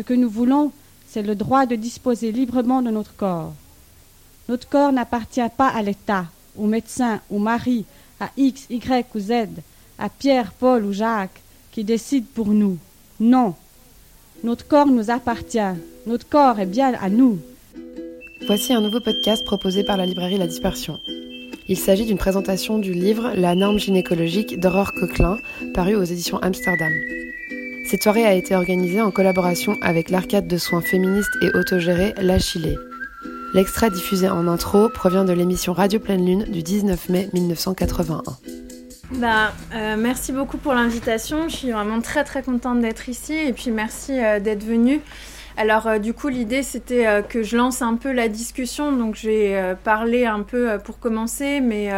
Ce que nous voulons, c'est le droit de disposer librement de notre corps. Notre corps n'appartient pas à l'État, au médecin, au mari, à X, Y ou Z, à Pierre, Paul ou Jacques, qui décident pour nous. Non. Notre corps nous appartient. Notre corps est bien à nous. Voici un nouveau podcast proposé par la librairie La Dispersion. Il s'agit d'une présentation du livre La norme gynécologique d'Aurore Coquelin, paru aux éditions Amsterdam. Cette soirée a été organisée en collaboration avec l'arcade de soins féministes et autogérée La Chilée. L'extrait diffusé en intro provient de l'émission Radio Pleine Lune du 19 mai 1981. Bah, euh, merci beaucoup pour l'invitation. Je suis vraiment très très contente d'être ici et puis merci euh, d'être venu. Alors euh, du coup l'idée c'était que je lance un peu la discussion donc je vais parler un peu pour commencer mais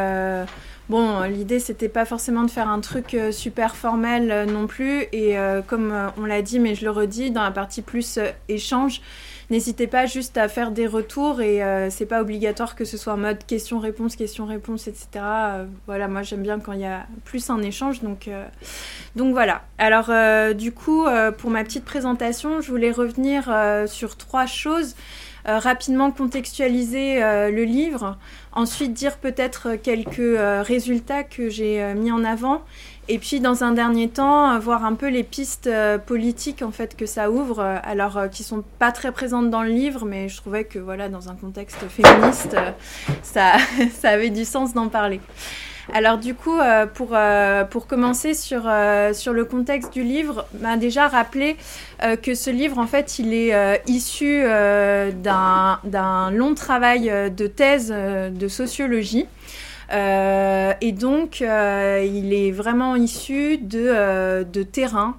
bon l'idée c'était pas forcément de faire un truc super formel non plus et comme on l'a dit mais je le redis dans la partie plus échange N'hésitez pas juste à faire des retours et euh, c'est pas obligatoire que ce soit en mode question-réponse, question-réponse, etc. Euh, voilà, moi j'aime bien quand il y a plus un échange, euh, donc voilà. Alors du coup, pour ma petite présentation, je voulais revenir sur trois choses. Rapidement contextualiser le livre, ensuite dire peut-être quelques résultats que j'ai mis en avant et puis, dans un dernier temps, voir un peu les pistes euh, politiques en fait que ça ouvre, euh, alors euh, qui sont pas très présentes dans le livre, mais je trouvais que voilà, dans un contexte féministe, ça, ça avait du sens d'en parler. Alors du coup, pour, pour commencer sur, sur le contexte du livre, bah, déjà rappeler que ce livre, en fait, il est issu d'un long travail de thèse de sociologie. Euh, et donc, euh, il est vraiment issu de, euh, de terrain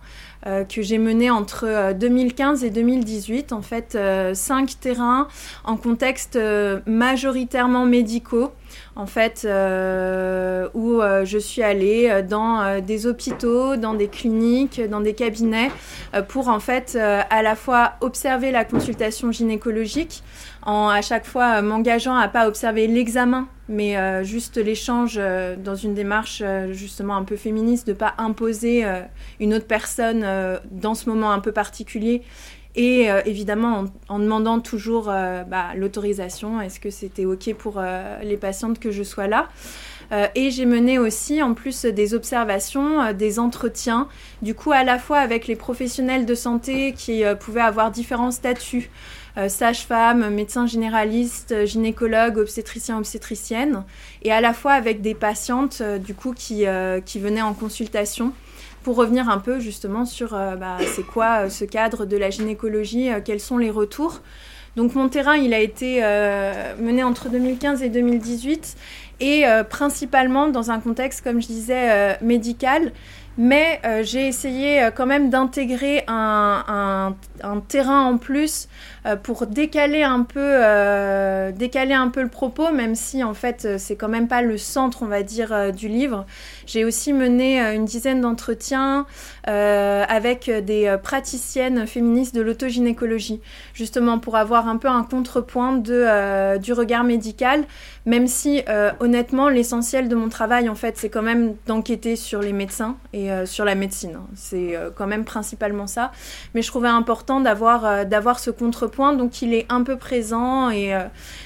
que j'ai mené entre 2015 et 2018. En fait, cinq terrains en contexte majoritairement médicaux en fait, euh, où euh, je suis allée euh, dans des hôpitaux, dans des cliniques, dans des cabinets, pour en fait à la fois observer la consultation gynécologique, en à chaque fois m'engageant à pas observer l'examen, mais juste l'échange dans une démarche justement un peu féministe, de pas imposer une autre personne dans ce moment un peu particulier et euh, évidemment, en, demandant toujours euh, bah, l'autorisation, est-ce que c'était OK pour euh, les patientes que je sois là? Et j'ai mené aussi, en plus des observations, des entretiens, du coup à la fois avec les professionnels de santé qui pouvaient avoir différents statuts, sage-femme, médecin généraliste, gynécologue, obstétricien, obstétricienne, et à la fois avec des patientes, du coup, qui, qui venaient en consultation pour revenir un peu justement sur euh, bah, c'est quoi euh, ce cadre de la gynécologie, euh, quels sont les retours. Donc mon terrain, il a été mené entre 2015 et 2018 et principalement dans un contexte, comme je disais, médical. Mais j'ai essayé quand même d'intégrer un, un, terrain en plus euh, pour décaler un peu, euh, décaler un peu le propos, même si en fait euh, c'est quand même pas le centre, on va dire, du livre. J'ai aussi mené une dizaine d'entretiens avec des praticiennes féministes de l'autogynécologie, justement pour avoir un peu un contrepoint de, du regard médical, même si honnêtement l'essentiel de mon travail en fait c'est quand même d'enquêter sur les médecins et sur la médecine. C'est quand même principalement ça, mais je trouvais important d'avoir d'avoir ce contrepoint point, donc il est un peu présent et, euh,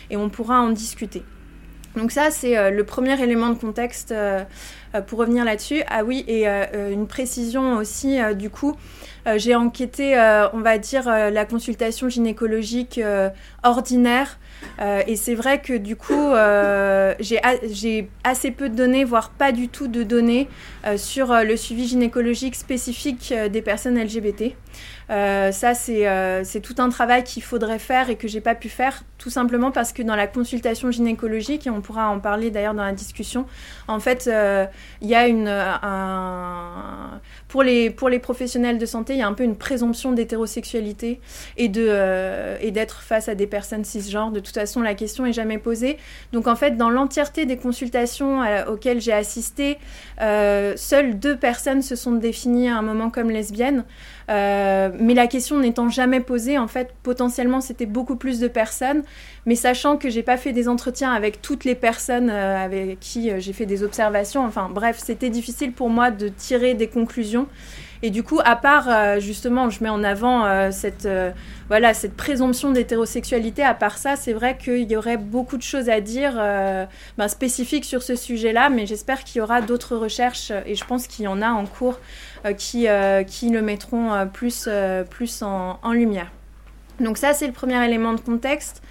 et on pourra en discuter. Donc ça, c'est euh, le premier élément de contexte euh, pour revenir là-dessus. Ah oui, et une précision aussi, du coup, j'ai enquêté, on va dire, la consultation gynécologique ordinaire. et c'est vrai que du coup, j'ai assez peu de données, voire pas du tout de données sur le suivi gynécologique spécifique des personnes LGBT. Euh, ça, euh, c'est tout un travail qu'il faudrait faire et que j'ai pas pu faire, tout simplement parce que dans la consultation gynécologique, et on pourra en parler d'ailleurs dans la discussion, en fait, euh, il y a une. Un... Pour, les, pour les professionnels de santé, il y a un peu une présomption d'hétérosexualité et d'être face à des personnes cisgenres. De toute façon, la question est jamais posée. Donc, en fait, dans l'entièreté des consultations auxquelles j'ai assisté, seules deux personnes se sont définies à un moment comme lesbiennes. Euh, mais la question n'étant jamais posée, en fait, potentiellement, c'était beaucoup plus de personnes. Mais sachant que j'ai pas fait des entretiens avec toutes les personnes euh, avec qui euh, j'ai fait des observations, enfin bref, c'était difficile pour moi de tirer des conclusions. Et du coup, à part justement, je mets en avant cette voilà cette présomption d'hétérosexualité. À part ça, c'est vrai qu'il y aurait beaucoup de choses à dire ben, spécifiques sur ce sujet-là, mais j'espère qu'il y aura d'autres recherches et je pense qu'il y en a en cours qui qui le mettront plus plus en lumière. Donc ça, c'est le premier élément de contexte.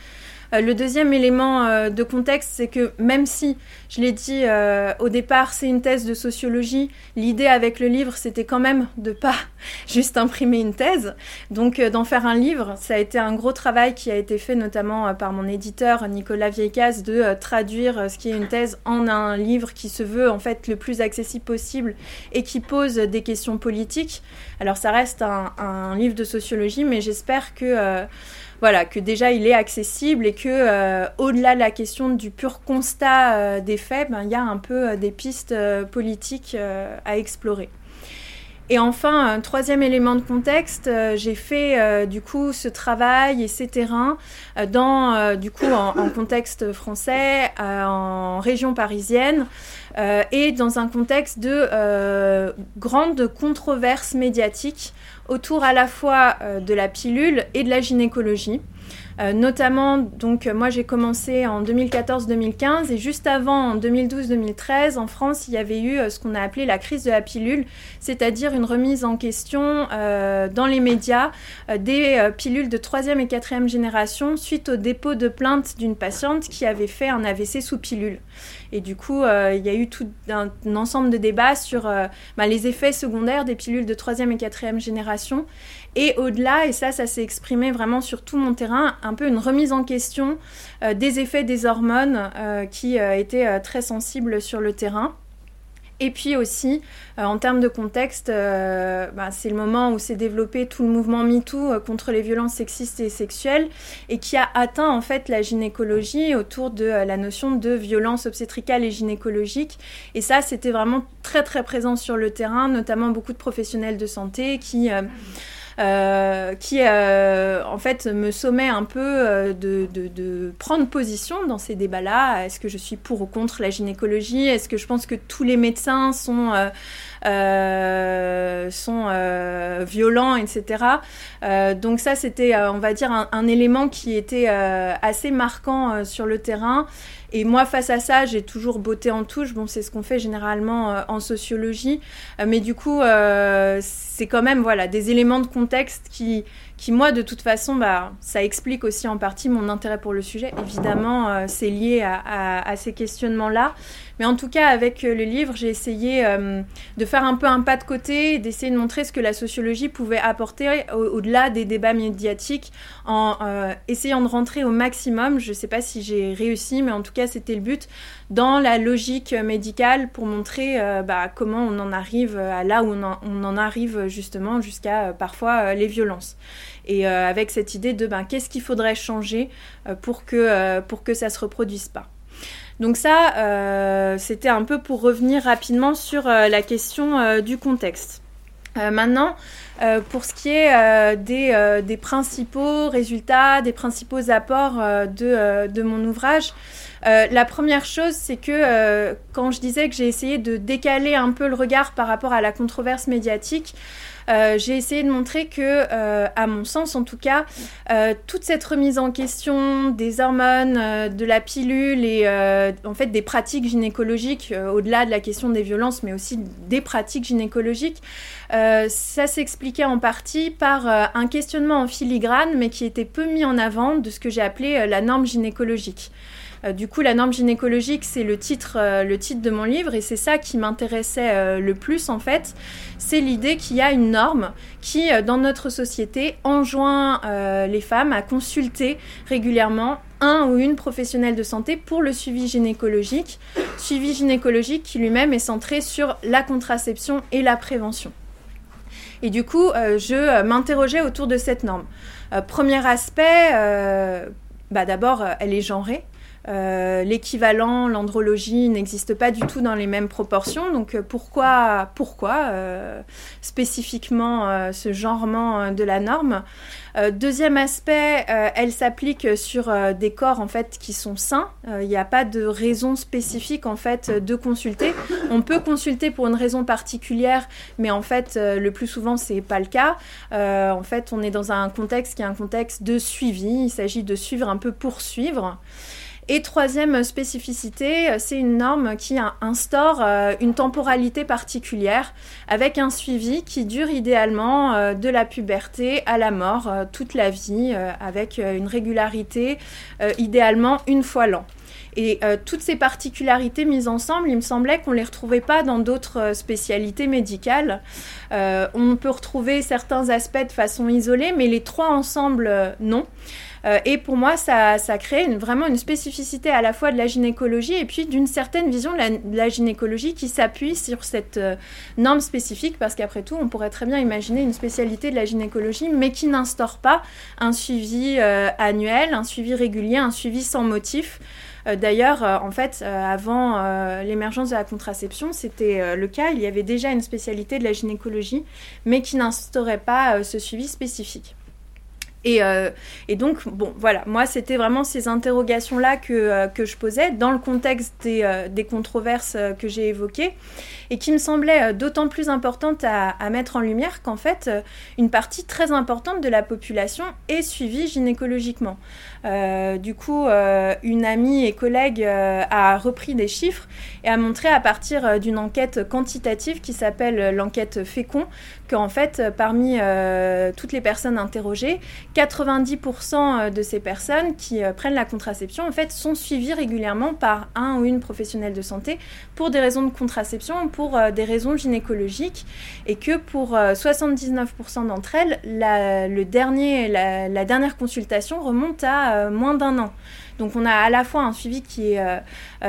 Euh, le deuxième élément euh, de contexte, c'est que même si, je l'ai dit euh, au départ, c'est une thèse de sociologie, l'idée avec le livre, c'était quand même de pas juste imprimer une thèse, donc d'en faire un livre. Ça a été un gros travail qui a été fait notamment par mon éditeur Nicolas Vieicas de traduire ce qui est une thèse en un livre qui se veut en fait le plus accessible possible et qui pose des questions politiques. Alors ça reste un, un livre de sociologie, mais j'espère que voilà, que déjà il est accessible et que euh, au-delà de la question du pur constat euh, des faits, ben, il y a un peu euh, des pistes politiques à explorer. Et enfin, un troisième élément de contexte, j'ai fait du coup ce travail et ces terrains dans du coup en, en contexte français, en région parisienne et dans un contexte de grande controverse médiatique autour à la fois euh, de la pilule et de la gynécologie. Euh, notamment, donc moi j'ai commencé en 2014-2015 et juste avant, en 2012-2013, en France, il y avait eu euh, ce qu'on a appelé la crise de la pilule, c'est-à-dire une remise en question dans les médias des pilules de troisième et quatrième génération suite au dépôt de plainte d'une patiente qui avait fait un AVC sous pilule. Et du coup, euh, il y a eu tout un, ensemble de débats sur euh, bah, les effets secondaires des pilules de troisième et quatrième génération. Et au-delà, et ça, ça s'est exprimé vraiment sur tout mon terrain, un peu une remise en question euh, des effets des hormones qui étaient très sensibles sur le terrain. Et puis aussi, euh, en termes de contexte, euh, bah, c'est le moment où s'est développé tout le mouvement MeToo euh, contre les violences sexistes et sexuelles et qui a atteint en fait la gynécologie autour de la notion de violence obstétricale et gynécologique. Et ça, c'était vraiment très très présent sur le terrain, notamment beaucoup de professionnels de santé qui... Euh, qui euh, en fait me sommet un peu euh, de, de, prendre position dans ces débats-là. Est-ce que je suis pour ou contre la gynécologie? Est-ce que je pense que tous les médecins sont sont euh, violents, etc. Euh, donc ça, c'était, on va dire, un, élément qui était assez marquant sur le terrain. Et moi, face à ça, j'ai toujours botté en touche. Bon, c'est ce qu'on fait généralement en sociologie. mais du coup, c'est quand même voilà, des éléments de contexte qui, qui moi de toute façon bah, ça explique aussi en partie mon intérêt pour le sujet. Évidemment euh, c'est lié à, ces questionnements là mais en tout cas avec euh, le livre j'ai essayé euh, de faire un peu un pas de côté d'essayer de montrer ce que la sociologie pouvait apporter au-delà des débats médiatiques en essayant de rentrer au maximum. Je ne sais pas si j'ai réussi mais en tout cas c'était le but dans la logique médicale pour montrer bah, comment on en arrive à là où on en arrive justement jusqu'à parfois les violences et euh, avec cette idée de ben, qu'est-ce qu'il faudrait changer euh, pour, que, euh, pour que ça ne se reproduise pas. Donc ça, c'était un peu pour revenir rapidement sur la question du contexte. maintenant, pour ce qui est des, des, principaux résultats, des principaux apports de, de, mon ouvrage, la première chose, c'est que quand je disais que j'ai essayé de décaler un peu le regard par rapport à la controverse médiatique, euh, j'ai essayé de montrer que, euh, à mon sens en tout cas, euh, toute cette remise en question des hormones, de la pilule et en fait des pratiques gynécologiques, au-delà de la question des violences, mais aussi des pratiques gynécologiques, ça s'expliquait en partie par un questionnement en filigrane, mais qui était peu mis en avant de ce que j'ai appelé la norme gynécologique. Euh, du coup, la norme gynécologique, c'est le titre, euh, le titre de mon livre et c'est ça qui m'intéressait euh, le plus en fait. C'est l'idée qu'il y a une norme qui, dans notre société, enjoint les femmes à consulter régulièrement un ou une professionnelle de santé pour le suivi gynécologique. Suivi gynécologique qui lui-même est centré sur la contraception et la prévention. Et du coup, je m'interrogeais autour de cette norme. premier aspect, bah d'abord, elle est genrée. L'équivalent, l'andrologie n'existe pas du tout dans les mêmes proportions. Donc pourquoi, pourquoi spécifiquement ce genrement de la norme? Euh, deuxième aspect, euh, elle s'applique sur euh, des corps en fait qui sont sains. Il n'y a pas de raison spécifique en fait de consulter. On peut consulter pour une raison particulière, mais en fait le plus souvent c'est pas le cas. en fait, on est dans un contexte qui est un contexte de suivi. Il s'agit de suivre un peu pour suivre. Et troisième spécificité, euh, c'est une norme qui instaure euh, une temporalité particulière avec un suivi qui dure idéalement euh, de la puberté à la mort toute la vie avec une régularité idéalement une fois l'an. Et toutes ces particularités mises ensemble, il me semblait qu'on ne les retrouvait pas dans d'autres spécialités médicales. on peut retrouver certains aspects de façon isolée, mais les trois ensemble, non. Euh, et pour moi, ça, crée vraiment une spécificité à la fois de la gynécologie et puis d'une certaine vision de la, gynécologie qui s'appuie sur cette euh, norme spécifique, parce qu'après tout, on pourrait très bien imaginer une spécialité de la gynécologie, mais qui n'instaure pas un suivi euh, annuel, un suivi régulier, un suivi sans motif. D'ailleurs, en fait, avant l'émergence de la contraception, c'était le cas. Il y avait déjà une spécialité de la gynécologie, mais qui n'instaurait pas ce suivi spécifique. Euh, et, donc, bon, voilà, moi, c'était vraiment ces interrogations-là que, euh, je posais dans le contexte des, euh, controverses que j'ai évoquées et qui me semblaient d'autant plus importantes à, mettre en lumière qu'en fait, une partie très importante de la population est suivie gynécologiquement. Du coup, une amie et collègue a repris des chiffres et a montré à partir d'une enquête quantitative qui s'appelle l'enquête Fécond qu'en fait, parmi toutes les personnes interrogées, 90% euh, de ces personnes qui euh, prennent la contraception en fait sont suivies régulièrement par un ou une professionnelle de santé pour des raisons de contraception, pour euh, des raisons gynécologiques et que pour 79% d'entre elles, le dernier, la, dernière consultation remonte à moins d'un an. Donc on a à la fois un suivi qui, est,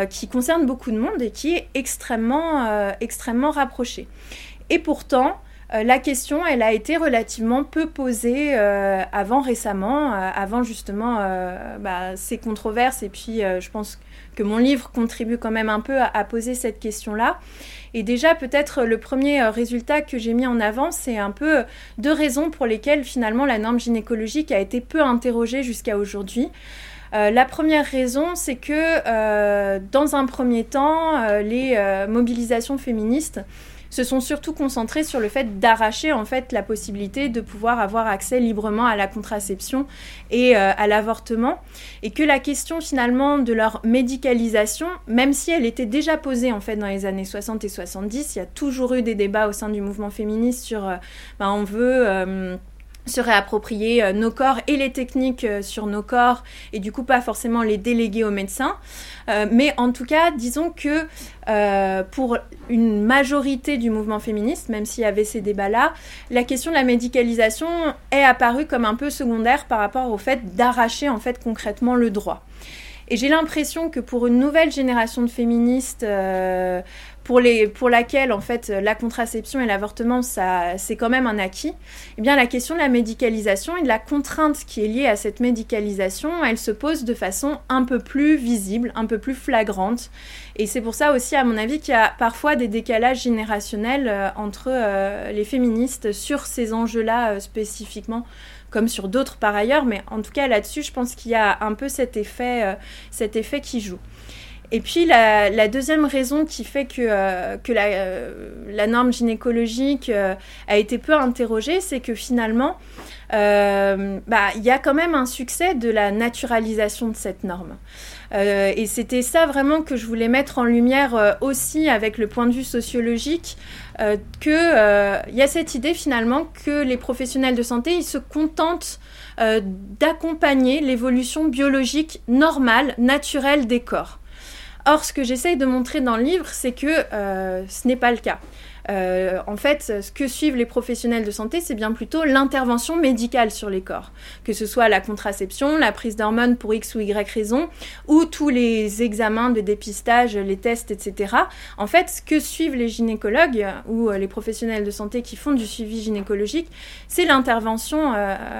qui concerne beaucoup de monde et qui est extrêmement, extrêmement rapproché. Et pourtant, euh, la question, elle a été relativement peu posée euh, avant récemment, euh, avant justement bah, ces controverses. Et puis, je pense que mon livre contribue quand même un peu à, poser cette question-là. Et déjà, peut-être le premier résultat que j'ai mis en avant, c'est un peu deux raisons pour lesquelles finalement la norme gynécologique a été peu interrogée jusqu'à aujourd'hui. la première raison, c'est que dans un premier temps, les mobilisations féministes se sont surtout concentrés sur le fait d'arracher en fait la possibilité de pouvoir avoir accès librement à la contraception et euh, à l'avortement. Et que la question finalement de leur médicalisation même si elle était déjà posée en fait dans les années 60 et 70 il y a toujours eu des débats au sein du mouvement féministe sur euh, ben, on veut euh, se réapproprier euh, nos corps et les techniques euh, sur nos corps et du coup pas forcément les déléguer aux médecins. Euh, mais en tout cas, disons que pour une majorité du mouvement féministe, même s'il y avait ces débats-là, la question de la médicalisation est apparue comme un peu secondaire par rapport au fait d'arracher en fait concrètement le droit. Et j'ai l'impression que pour une nouvelle génération de féministes, pour, les, pour laquelle en fait la contraception et l'avortement ça c'est quand même un acquis, eh bien la question de la médicalisation et de la contrainte qui est liée à cette médicalisation, elle se pose de façon un peu plus visible, un peu plus flagrante. Et c'est pour ça aussi à mon avis qu'il y a parfois des décalages générationnels euh, entre euh, les féministes sur ces enjeux-là euh, spécifiquement comme sur d'autres par ailleurs, mais en tout cas là-dessus, je pense qu'il y a un peu cet effet, cet effet qui joue. Et puis la, deuxième raison qui fait que, euh, euh, la, norme gynécologique euh, a été peu interrogée, c'est que finalement, bah, il y a quand même un succès de la naturalisation de cette norme. et c'était ça vraiment que je voulais mettre en lumière aussi avec le point de vue sociologique, qu'il y a cette idée finalement que les professionnels de santé, ils se contentent d'accompagner l'évolution biologique normale, naturelle des corps. Or, ce que j'essaye de montrer dans le livre, c'est que euh, ce n'est pas le cas. En fait, ce que suivent les professionnels de santé, c'est bien plutôt l'intervention médicale sur les corps, que ce soit la contraception, la prise d'hormones pour X ou Y raison, ou tous les examens de dépistage, les tests, etc. En fait, ce que suivent les gynécologues ou les professionnels de santé qui font du suivi gynécologique, c'est l'intervention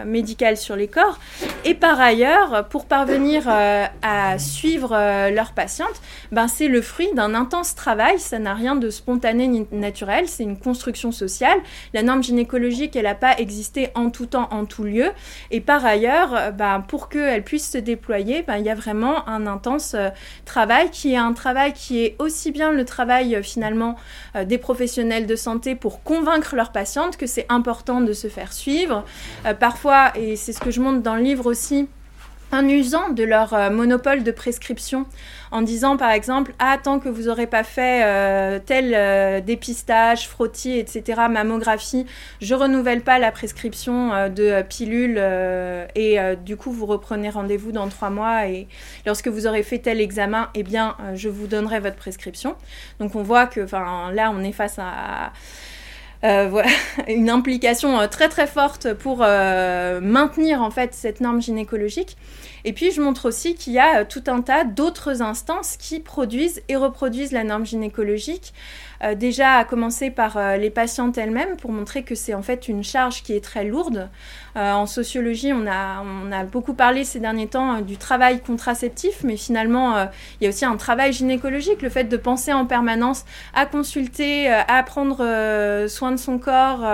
médicale sur les corps. Et par ailleurs, pour parvenir à suivre leurs patientes, ben, c'est le fruit d'un intense travail, ça n'a rien de spontané ni naturel, c'est une construction sociale. La norme gynécologique, elle n'a pas existé en tout temps, en tout lieu. Et par ailleurs, ben, pour qu'elle puisse se déployer, ben, il y a vraiment un intense euh, travail qui est un travail qui est aussi bien le travail euh, finalement euh, des professionnels de santé pour convaincre leurs patientes que c'est important de se faire suivre. parfois, et c'est ce que je montre dans le livre aussi, en usant de leur euh, monopole de prescription, en disant par exemple Ah, tant que vous n'aurez pas fait euh, tel euh, dépistage, frottis, etc., mammographie, je renouvelle pas la prescription de pilules et du coup vous reprenez rendez-vous dans trois mois et lorsque vous aurez fait tel examen, eh bien je vous donnerai votre prescription. Donc on voit que là on est face à euh, voilà, une implication euh, très très forte pour euh, maintenir en fait cette norme gynécologique. Et puis je montre aussi qu'il y a tout un tas d'autres instances qui produisent et reproduisent la norme gynécologique. déjà à commencer par les patientes elles-mêmes pour montrer que c'est en fait une charge qui est très lourde. Euh, en sociologie, on a, on a beaucoup parlé ces derniers temps euh, du travail contraceptif, mais finalement, euh, il y a aussi un travail gynécologique, le fait de penser en permanence à consulter, à prendre soin de son corps.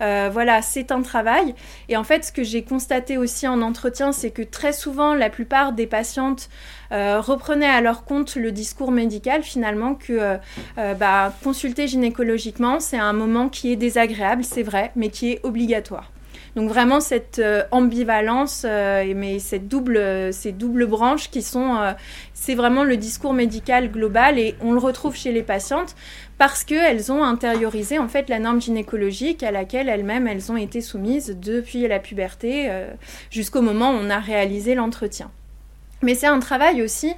voilà, c'est un travail. Et en fait, ce que j'ai constaté aussi en entretien, c'est que très souvent, la plupart des patientes reprenaient à leur compte le discours médical finalement que bah, consulter gynécologiquement, c'est un moment qui est désagréable, c'est vrai, mais qui est obligatoire. Donc vraiment cette euh, ambivalence, euh, mais cette double, ces doubles branches qui sont, euh, c'est vraiment le discours médical global et on le retrouve chez les patientes parce qu'elles ont intériorisé en fait la norme gynécologique à laquelle elles-mêmes elles ont été soumises depuis la puberté jusqu'au moment où on a réalisé l'entretien. Mais c'est un travail aussi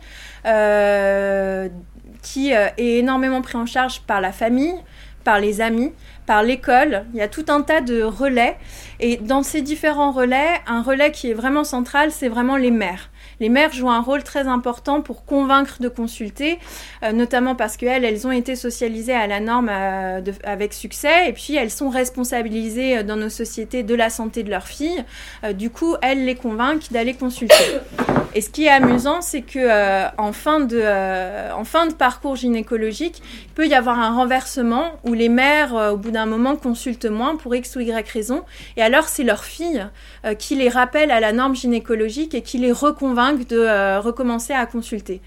qui est énormément pris en charge par la famille, par les amis, par l'école. Il y a tout un tas de relais. Et dans ces différents relais, un relais qui est vraiment central, c'est vraiment les mères. Les mères jouent un rôle très important pour convaincre de consulter, euh, notamment parce qu'elles, elles ont été socialisées à la norme euh, avec succès, et puis elles sont responsabilisées euh, dans nos sociétés de la santé de leurs filles. du coup, elles les convainquent d'aller consulter. Et ce qui est amusant, c'est que en, fin de, en fin de parcours gynécologique, il peut y avoir un renversement où les mères, au bout d'un moment, consultent moins pour X ou Y raison. Et alors, c'est leur fille qui les rappelle à la norme gynécologique et qui les de recommencer à consulter.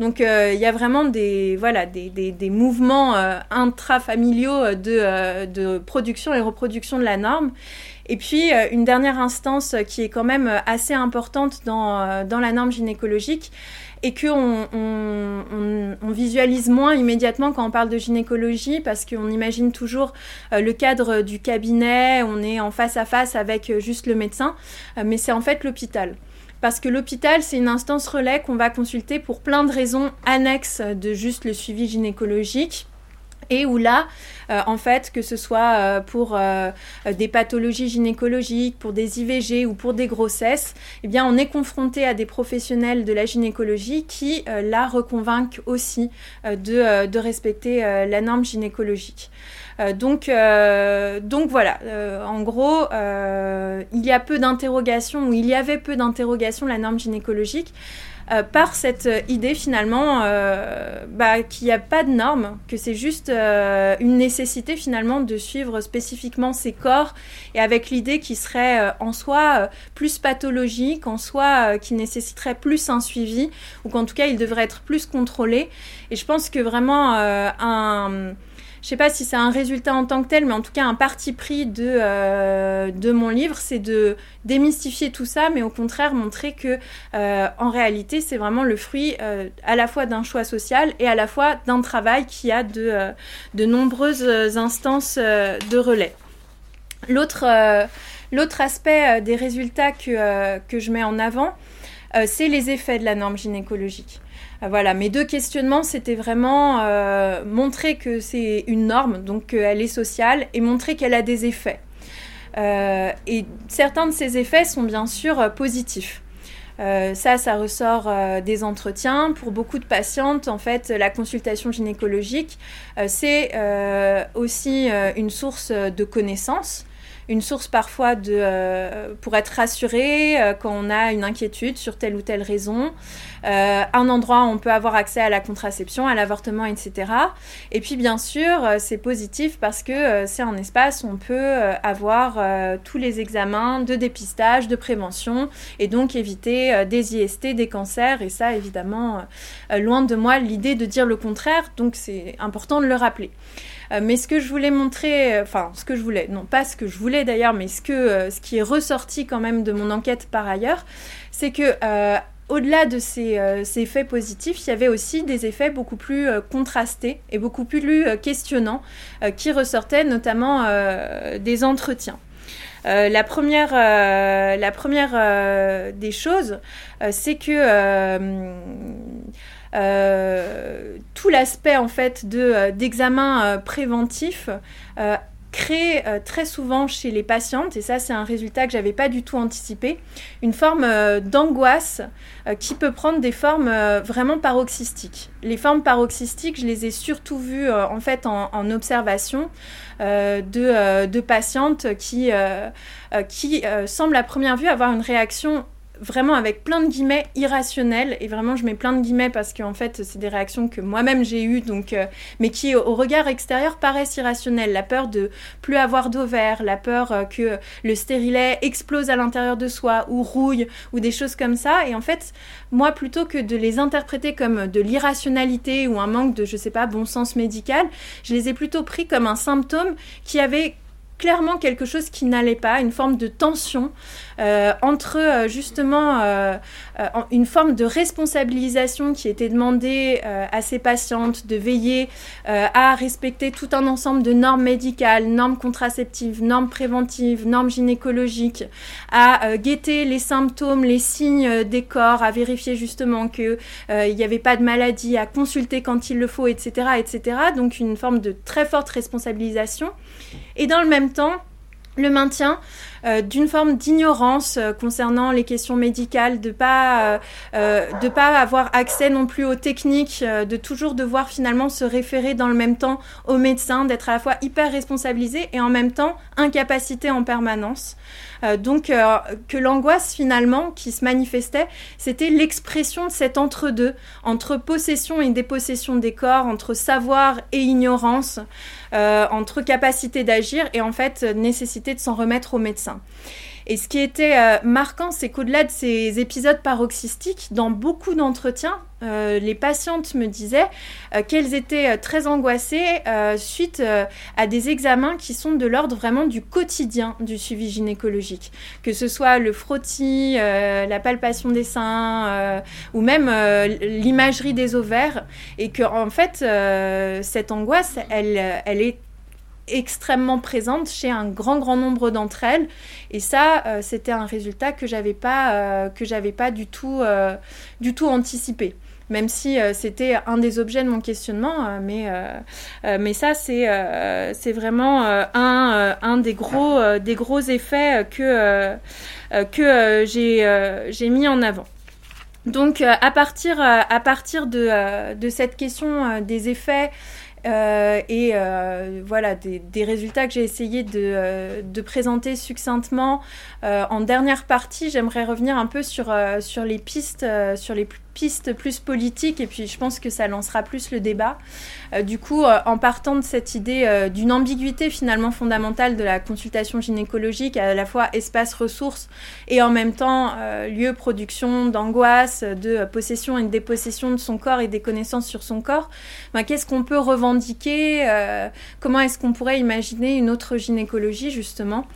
Donc, il y a vraiment des, voilà, des, des, des mouvements intrafamiliaux de, de production et reproduction de la norme. Et puis, euh, une dernière instance qui est quand même euh, assez importante dans, euh, dans la norme gynécologique et qu'on on, visualise moins immédiatement quand on parle de gynécologie parce qu'on imagine toujours le cadre du cabinet, on est en face à face avec juste le médecin, mais c'est en fait l'hôpital. Parce que l'hôpital, c'est une instance relais qu'on va consulter pour plein de raisons annexes de juste le suivi gynécologique et où là, euh, en fait, que ce soit euh, pour euh, des pathologies gynécologiques, pour des IVG ou pour des grossesses, eh bien, on est confronté à des professionnels de la gynécologie qui, là, reconvainquent aussi de, de, respecter la norme gynécologique. donc, donc voilà, en gros, il y a peu d'interrogations, ou il y avait peu d'interrogations, la norme gynécologique. Euh, par cette idée finalement euh, bah, qu'il n'y a pas de normes, que c'est juste euh, une nécessité finalement de suivre spécifiquement ces corps et avec l'idée qui serait en soi plus pathologique, en soi qui nécessiterait plus un suivi ou qu'en tout cas il devrait être plus contrôlé. Et je pense que vraiment un je sais pas si c'est un résultat en tant que tel, mais en tout cas un parti pris de, euh, mon livre, c'est de démystifier tout ça, mais au contraire montrer que euh, en réalité c'est vraiment le fruit euh, à la fois d'un choix social et à la fois d'un travail qui a de, nombreuses instances de relais. L'autre, aspect des résultats que je mets en avant, c'est les effets de la norme gynécologique. Voilà, mes deux questionnements, c'était vraiment montrer que c'est une norme, donc qu'elle est sociale, et montrer qu'elle a des effets. et certains de ces effets sont bien sûr positifs. Euh, ça, ça ressort euh, des entretiens. Pour beaucoup de patientes, en fait, la consultation gynécologique, euh, c'est aussi une source de connaissances une source parfois de, euh, pour être rassuré euh, quand on a une inquiétude sur telle ou telle raison, euh, un endroit où on peut avoir accès à la contraception, à l'avortement, etc. Et puis bien sûr, c'est positif parce que c'est un espace où on peut avoir tous les examens de dépistage, de prévention, et donc éviter des IST, des cancers, et ça évidemment, loin de moi l'idée de dire le contraire, donc c'est important de le rappeler. Euh, mais ce que je voulais montrer, euh, enfin ce que je voulais, non pas ce que je voulais d'ailleurs, mais ce, que, euh, ce qui est ressorti quand même de mon enquête par ailleurs, c'est que au-delà de ces, effets positifs, il y avait aussi des effets beaucoup plus contrastés et beaucoup plus questionnants qui ressortaient notamment des entretiens. la première, la première des choses, c'est que tout l'aspect en fait de euh, d'examen euh, préventif crée très souvent chez les patientes, et ça c'est un résultat que j'avais pas du tout anticipé, une forme d'angoisse qui peut prendre des formes vraiment paroxystiques. Les formes paroxystiques, je les ai surtout vues en fait en, observation de, de, patientes qui, qui semblent à première vue avoir une réaction vraiment avec plein de guillemets irrationnels et vraiment je mets plein de guillemets parce qu'en fait c'est des réactions que moi-même j'ai eues donc euh, mais qui au regard extérieur paraissent irrationnelles. La peur de plus avoir d'ovaires la peur euh, que le stérilet explose à l'intérieur de soi ou rouille ou des choses comme ça. Et en fait moi plutôt que de les interpréter comme de l'irrationalité ou un manque de je sais pas bon sens médical je les ai plutôt pris comme un symptôme qui avait clairement quelque chose qui n'allait pas, une forme de tension entre euh, justement euh, une forme de responsabilisation qui était demandée à ces patientes de veiller à respecter tout un ensemble de normes médicales, normes contraceptives, normes préventives, normes gynécologiques, à guetter les symptômes, les signes des corps, à vérifier justement qu'il n'y avait pas de maladie, à consulter quand il le faut, etc., etc. Donc une forme de très forte responsabilisation. Et dans le même temps, le maintien euh, d'une forme d'ignorance euh, concernant les questions médicales, de pas euh, de pas avoir accès non plus aux techniques, de toujours devoir finalement se référer dans le même temps aux médecins, d'être à la fois hyper responsabilisé et en même temps incapacité en permanence. donc que l'angoisse finalement qui se manifestait, c'était l'expression de cet entre-deux, entre possession et dépossession des corps, entre savoir et ignorance, entre capacité d'agir et en fait nécessité de s'en remettre aux médecins. Et ce qui était euh, marquant, c'est qu'au-delà de ces épisodes paroxystiques, dans beaucoup d'entretiens, euh, les patientes me disaient euh, qu'elles étaient très angoissées suite à des examens qui sont de l'ordre vraiment du quotidien du suivi gynécologique. Que ce soit le frottis, la palpation des seins ou même l'imagerie des ovaires. Et que, en fait, cette angoisse, elle, elle est extrêmement présente chez un grand grand nombre d'entre elles. Et ça euh, c'était un résultat que j'avais pas euh, pas du tout euh, du tout anticipé. Même si c'était un des objets de mon questionnement mais mais ça c'est vraiment un, des gros des gros effets que j'ai mis en avant. Donc à partir de cette question des effets euh, et euh, voilà, des, résultats que j'ai essayé de, euh, de, présenter succinctement. en dernière partie, j'aimerais revenir un peu sur, sur les pistes, sur les pistes plus politiques, et puis je pense que ça lancera plus le débat. du coup, en partant de cette idée d'une ambiguïté finalement fondamentale de la consultation gynécologique, à la fois espace ressources et en même temps lieu production d'angoisse, de possession et de dépossession de son corps et des connaissances sur son corps, ben, qu'est-ce qu'on peut revendre euh, comment est-ce qu'on pourrait imaginer une autre gynécologie justement?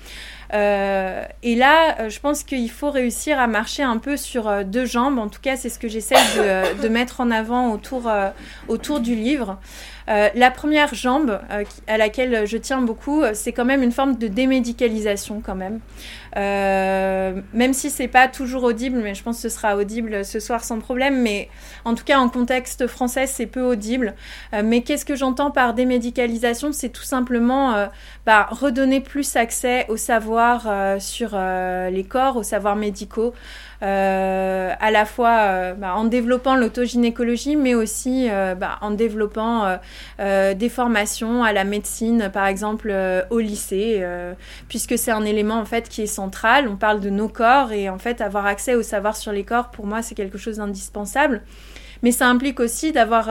Et là, je pense qu'il faut réussir à marcher un peu sur deux jambes. En tout cas, c'est ce que j'essaie de, mettre en avant autour du livre. Euh, la première jambe euh, à laquelle je tiens beaucoup, euh, c'est quand même une forme de démédicalisation quand même. même si c'est pas toujours audible, mais je pense que ce sera audible ce soir sans problème. Mais en tout cas, en contexte français, c'est peu audible. mais qu'est-ce que j'entends par démédicalisation? C'est tout simplement bah, redonner plus accès au savoir sur les corps, aux savoirs médicaux. Euh, à la fois euh, bah, en développant l'autogynécologie, mais aussi euh, bah, en développant des formations à la médecine, par exemple au lycée, puisque c'est un élément en fait qui est central. On parle de nos corps et en fait avoir accès au savoir sur les corps, pour moi, c'est quelque chose d'indispensable mais ça implique aussi d'avoir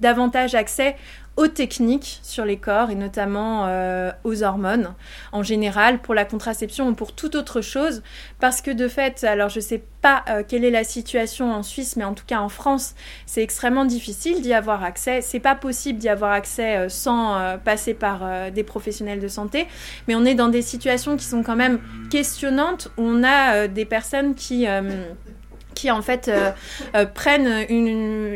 davantage accès aux techniques sur les corps et notamment euh, aux hormones. En général pour la contraception ou pour toute autre chose parce que de fait alors je sais pas euh, quelle est la situation en Suisse mais en tout cas en France c'est extrêmement difficile d'y avoir accès. C'est pas possible d'y avoir accès euh, sans passer par des professionnels de santé. Mais on est dans des situations qui sont quand même questionnantes où on a des personnes qui qui en fait euh, euh, prennent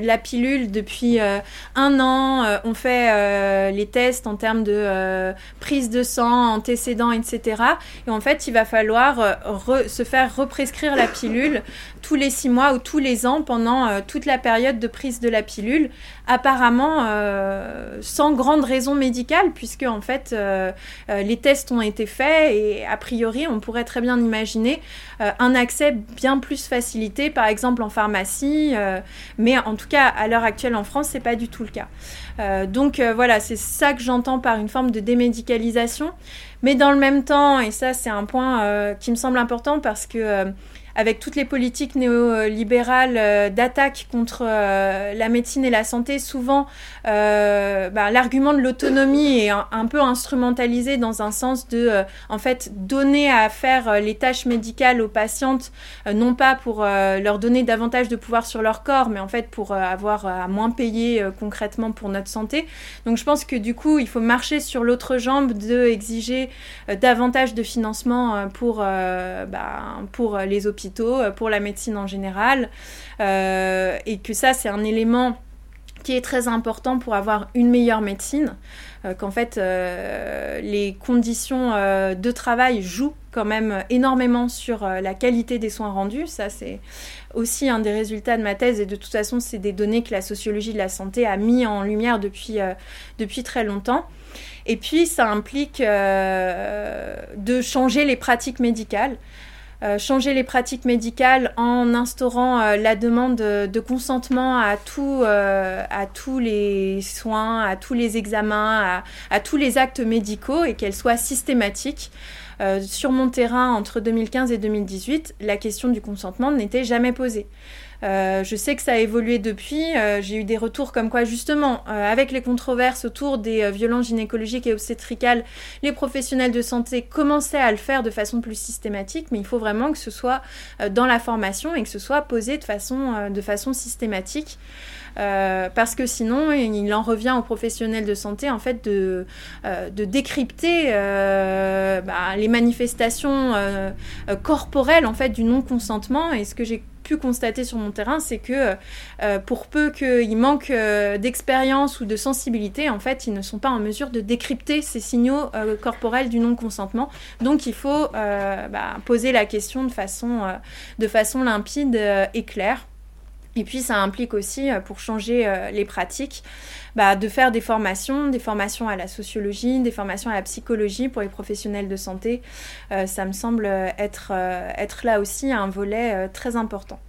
la pilule depuis euh, un an, on fait les tests en termes de prise de sang, antécédents, etc. Et en fait, il va falloir se faire represcrire la pilule tous les six mois ou tous les ans pendant toute la période de prise de la pilule, apparemment sans grande raison médicale, puisque en fait les tests ont été faits et a priori on pourrait très bien imaginer un accès bien plus facilité par exemple en pharmacie, euh, mais en tout cas à l'heure actuelle en France, c'est pas du tout le cas. Euh, donc euh, voilà, c'est ça que j'entends par une forme de démédicalisation. Mais dans le même temps, et ça c'est un point qui me semble important parce que avec toutes les politiques néolibérales euh, d'attaque contre euh, la médecine et la santé, souvent euh, bah, l'argument de l'autonomie est un, peu instrumentalisé dans un sens de, en fait, donner à faire les tâches médicales aux patientes, non pas pour leur donner davantage de pouvoir sur leur corps, mais en fait pour avoir à moins payer concrètement pour notre santé. Donc je pense que du coup, il faut marcher sur l'autre jambe de exiger davantage de financement pour, bah, pour les hôpitaux euh, pour la médecine en général, euh, et que ça c'est un élément qui est très important pour avoir une meilleure médecine, euh, qu'en fait les conditions de travail jouent quand même énormément sur la qualité des soins rendus. Ça, c'est aussi un des résultats de ma thèse et de toute façon, c'est des données que la sociologie de la santé a mis en lumière depuis, depuis très longtemps. Et puis, ça implique de changer les pratiques médicales. Euh, changer les pratiques médicales en instaurant euh, la demande de, consentement à, tout, euh, à tous les soins, à tous les examens, à, tous les actes médicaux et qu'elle soit systématique. sur mon terrain, entre 2015 et 2018, la question du consentement n'était jamais posée. Euh, je sais que ça a évolué depuis. Euh, j'ai eu des retours comme quoi, justement, euh, avec les controverses autour des violences gynécologiques et obstétricales, les professionnels de santé commençaient à le faire de façon plus systématique, mais il faut vraiment que ce soit dans la formation et que ce soit posé de façon, systématique. parce que sinon, il en revient aux professionnels de santé en fait de, de décrypter bah, les manifestations corporelles en fait du non consentement. Et ce que j'ai constater sur mon terrain, c'est que euh, pour peu qu'il manque euh, d'expérience ou de sensibilité, en fait, ils ne sont pas en mesure de décrypter ces signaux euh, corporels du non-consentement. Donc, il faut bah, poser la question de façon, de façon limpide et claire. Et puis ça implique aussi, pour changer les pratiques, bah, de faire des formations, des formations à la sociologie, des formations à la psychologie pour les professionnels de santé. ça me semble être là aussi un volet très important.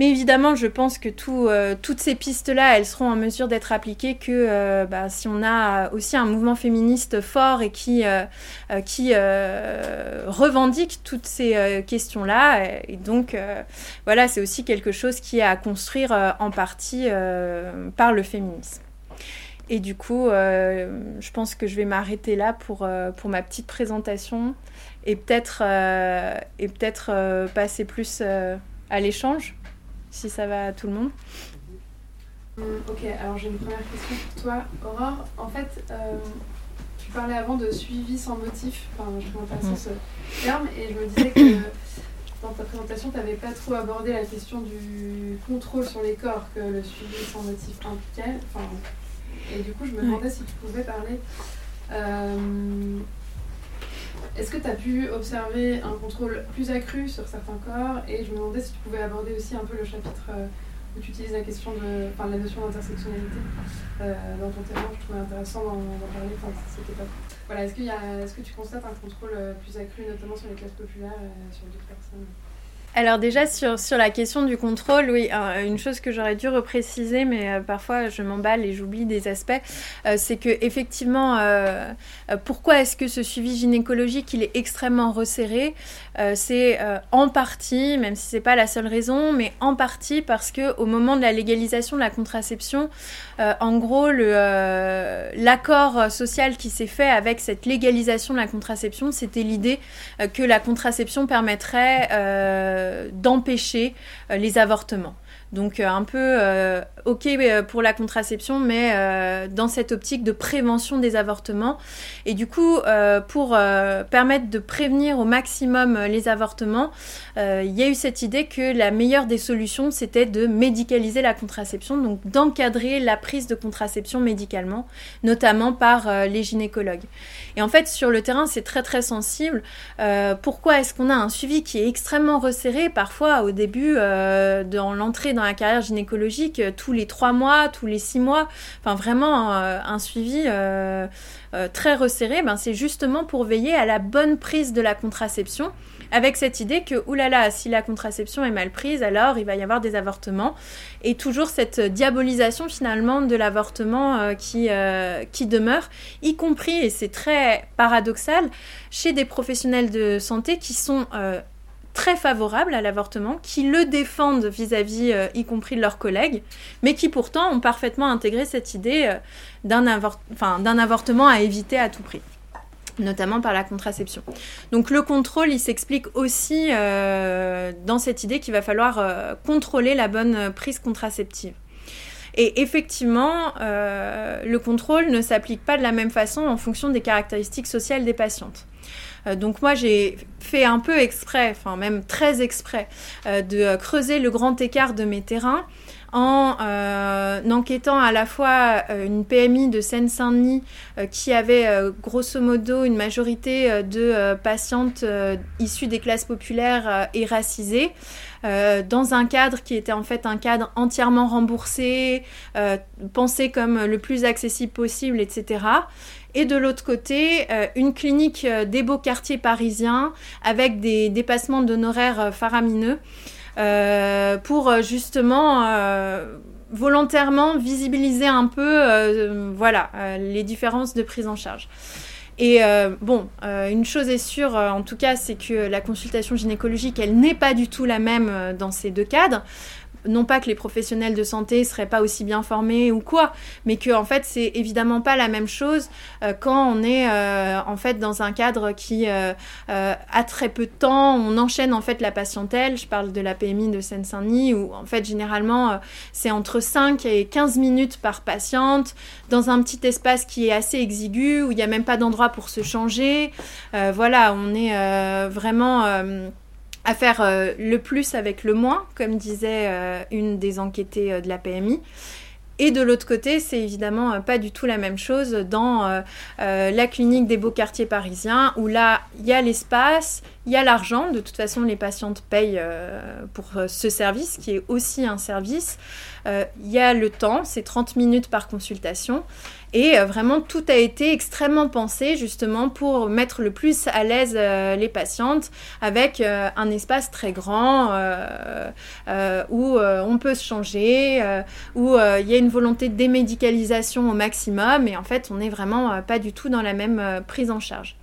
Mais évidemment, je pense que euh, toutes ces pistes-là, elles seront en mesure d'être appliquées que euh, bah, si on a aussi un mouvement féministe fort et qui, euh, revendique toutes ces questions-là. Et donc, voilà, c'est aussi quelque chose qui est à construire en partie par le féminisme. Et du coup, je pense que je vais m'arrêter là pour, pour ma petite présentation et peut-être et peut-être passer plus à l'échange si ça va à tout le monde. Hum, ok, alors j'ai une première question pour toi, Aurore. En fait, euh, tu parlais avant de suivi sans motif. Enfin, je m'intéressais ce terme et je me disais que dans ta présentation, tu n'avais pas trop abordé la question du contrôle sur les corps que le suivi sans motif impliquait. Enfin, et du coup, je me demandais si tu pouvais parler. Euh, est-ce que tu as pu observer un contrôle plus accru sur certains corps Et je me demandais si tu pouvais aborder aussi un peu le chapitre euh, où tu utilises la question de, la notion d'intersectionnalité euh, dans ton terrain. Je trouvais intéressant d'en parler. Voilà, est-ce, que tu constates un contrôle plus accru, notamment sur les classes populaires et sur d'autres personnes? Alors déjà sur, la question du contrôle, oui, euh, une chose que j'aurais dû repréciser, mais euh, parfois je m'emballe et j'oublie des aspects, euh, c'est que effectivement, pourquoi est-ce que ce suivi gynécologique il est extrêmement resserré C'est en partie, même si c'est pas la seule raison, mais en partie parce que au moment de la légalisation de la contraception, en gros, l'accord social qui s'est fait avec cette légalisation de la contraception, c'était l'idée que la contraception permettrait d'empêcher euh, les avortements. Donc euh, un peu euh, ok euh, pour la contraception, mais dans cette optique de prévention des avortements. Et du coup, pour permettre de prévenir au maximum les avortements, il y a eu cette idée que la meilleure des solutions, c'était de médicaliser la contraception, donc d'encadrer la prise de contraception médicalement, notamment par les gynécologues. Et en fait, sur le terrain, c'est très très sensible. pourquoi est-ce qu'on a un suivi qui est extrêmement resserré Parfois, au début, dans l'entrée dans la carrière gynécologique euh, tous les trois mois, tous les six mois? Enfin, vraiment euh, un suivi euh, très resserré. Ben, c'est justement pour veiller à la bonne prise de la contraception avec cette idée que, oulala, si la contraception est mal prise, alors il va y avoir des avortements. Et toujours cette diabolisation finalement de l'avortement qui, qui demeure, y compris, et c'est très paradoxal, chez des professionnels de santé qui sont très favorables à l'avortement, qui le défendent vis-à-vis, euh, y compris de leurs collègues, mais qui pourtant ont parfaitement intégré cette idée euh, d'un avortement à éviter à tout prix notamment par la contraception. Donc le contrôle, il s'explique aussi euh, dans cette idée qu'il va falloir contrôler la bonne prise contraceptive. Et effectivement, le contrôle ne s'applique pas de la même façon en fonction des caractéristiques sociales des patientes. Euh, donc moi j'ai fait un peu exprès, enfin même très exprès, euh, de creuser le grand écart de mes terrains en euh, enquêtant à la fois une PMI de Seine-Saint-Denis qui avait grosso modo une majorité de patientes issues des classes populaires et racisées, dans un cadre qui était en fait un cadre entièrement remboursé, pensé comme le plus accessible possible, etc et de l'autre côté, euh, une clinique euh, des beaux quartiers parisiens avec des dépassements d'honoraires euh, faramineux pour justement volontairement visibiliser un peu voilà, les différences de prise en charge. Et bon, une chose est sûre, en tout cas, c'est que la consultation gynécologique, elle n'est pas du tout la même dans ces deux cadres non pas que les professionnels de santé seraient pas aussi bien formés ou quoi, mais que en fait c'est évidemment pas la même chose euh, quand on est euh, en fait dans un cadre qui euh, a très peu de temps, on enchaîne en fait la patientèle, je parle de la PMI de Seine-Saint-Denis où en fait généralement c'est entre 5 et 15 minutes par patiente dans un petit espace qui est assez exigu où il n'y a même pas d'endroit pour se changer. voilà, on est vraiment à faire euh, le plus avec le moins, comme disait euh, une des enquêtées euh, de la PMI. Et de l'autre côté, c'est évidemment pas du tout la même chose dans la clinique des beaux quartiers parisiens, où là, il y a l'espace, il y a l'argent. De toute façon, les patientes payent pour ce service, qui est aussi un service. Il y a le temps, c'est 30 minutes par consultation. Et euh, vraiment, tout a été extrêmement pensé justement pour mettre le plus à l'aise euh, les patientes avec euh, un espace très grand où on peut se changer, où il y a une volonté de démédicalisation au maximum. Et en fait, on n'est vraiment pas du tout dans la même prise en charge.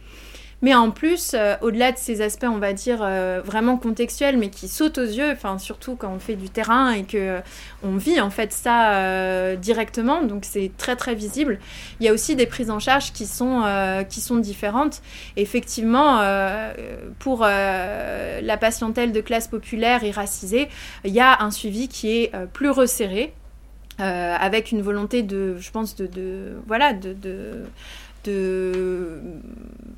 Mais en plus, euh, au-delà de ces aspects, on va dire, euh, vraiment contextuels, mais qui sautent aux yeux, surtout quand on fait du terrain et que euh, on vit en fait ça directement, donc c'est très très visible. Il y a aussi des prises en charge qui sont, qui sont différentes. Effectivement, pour la patientèle de classe populaire et racisée, il y a un suivi qui est plus resserré. avec une volonté de, je pense, de, voilà, de de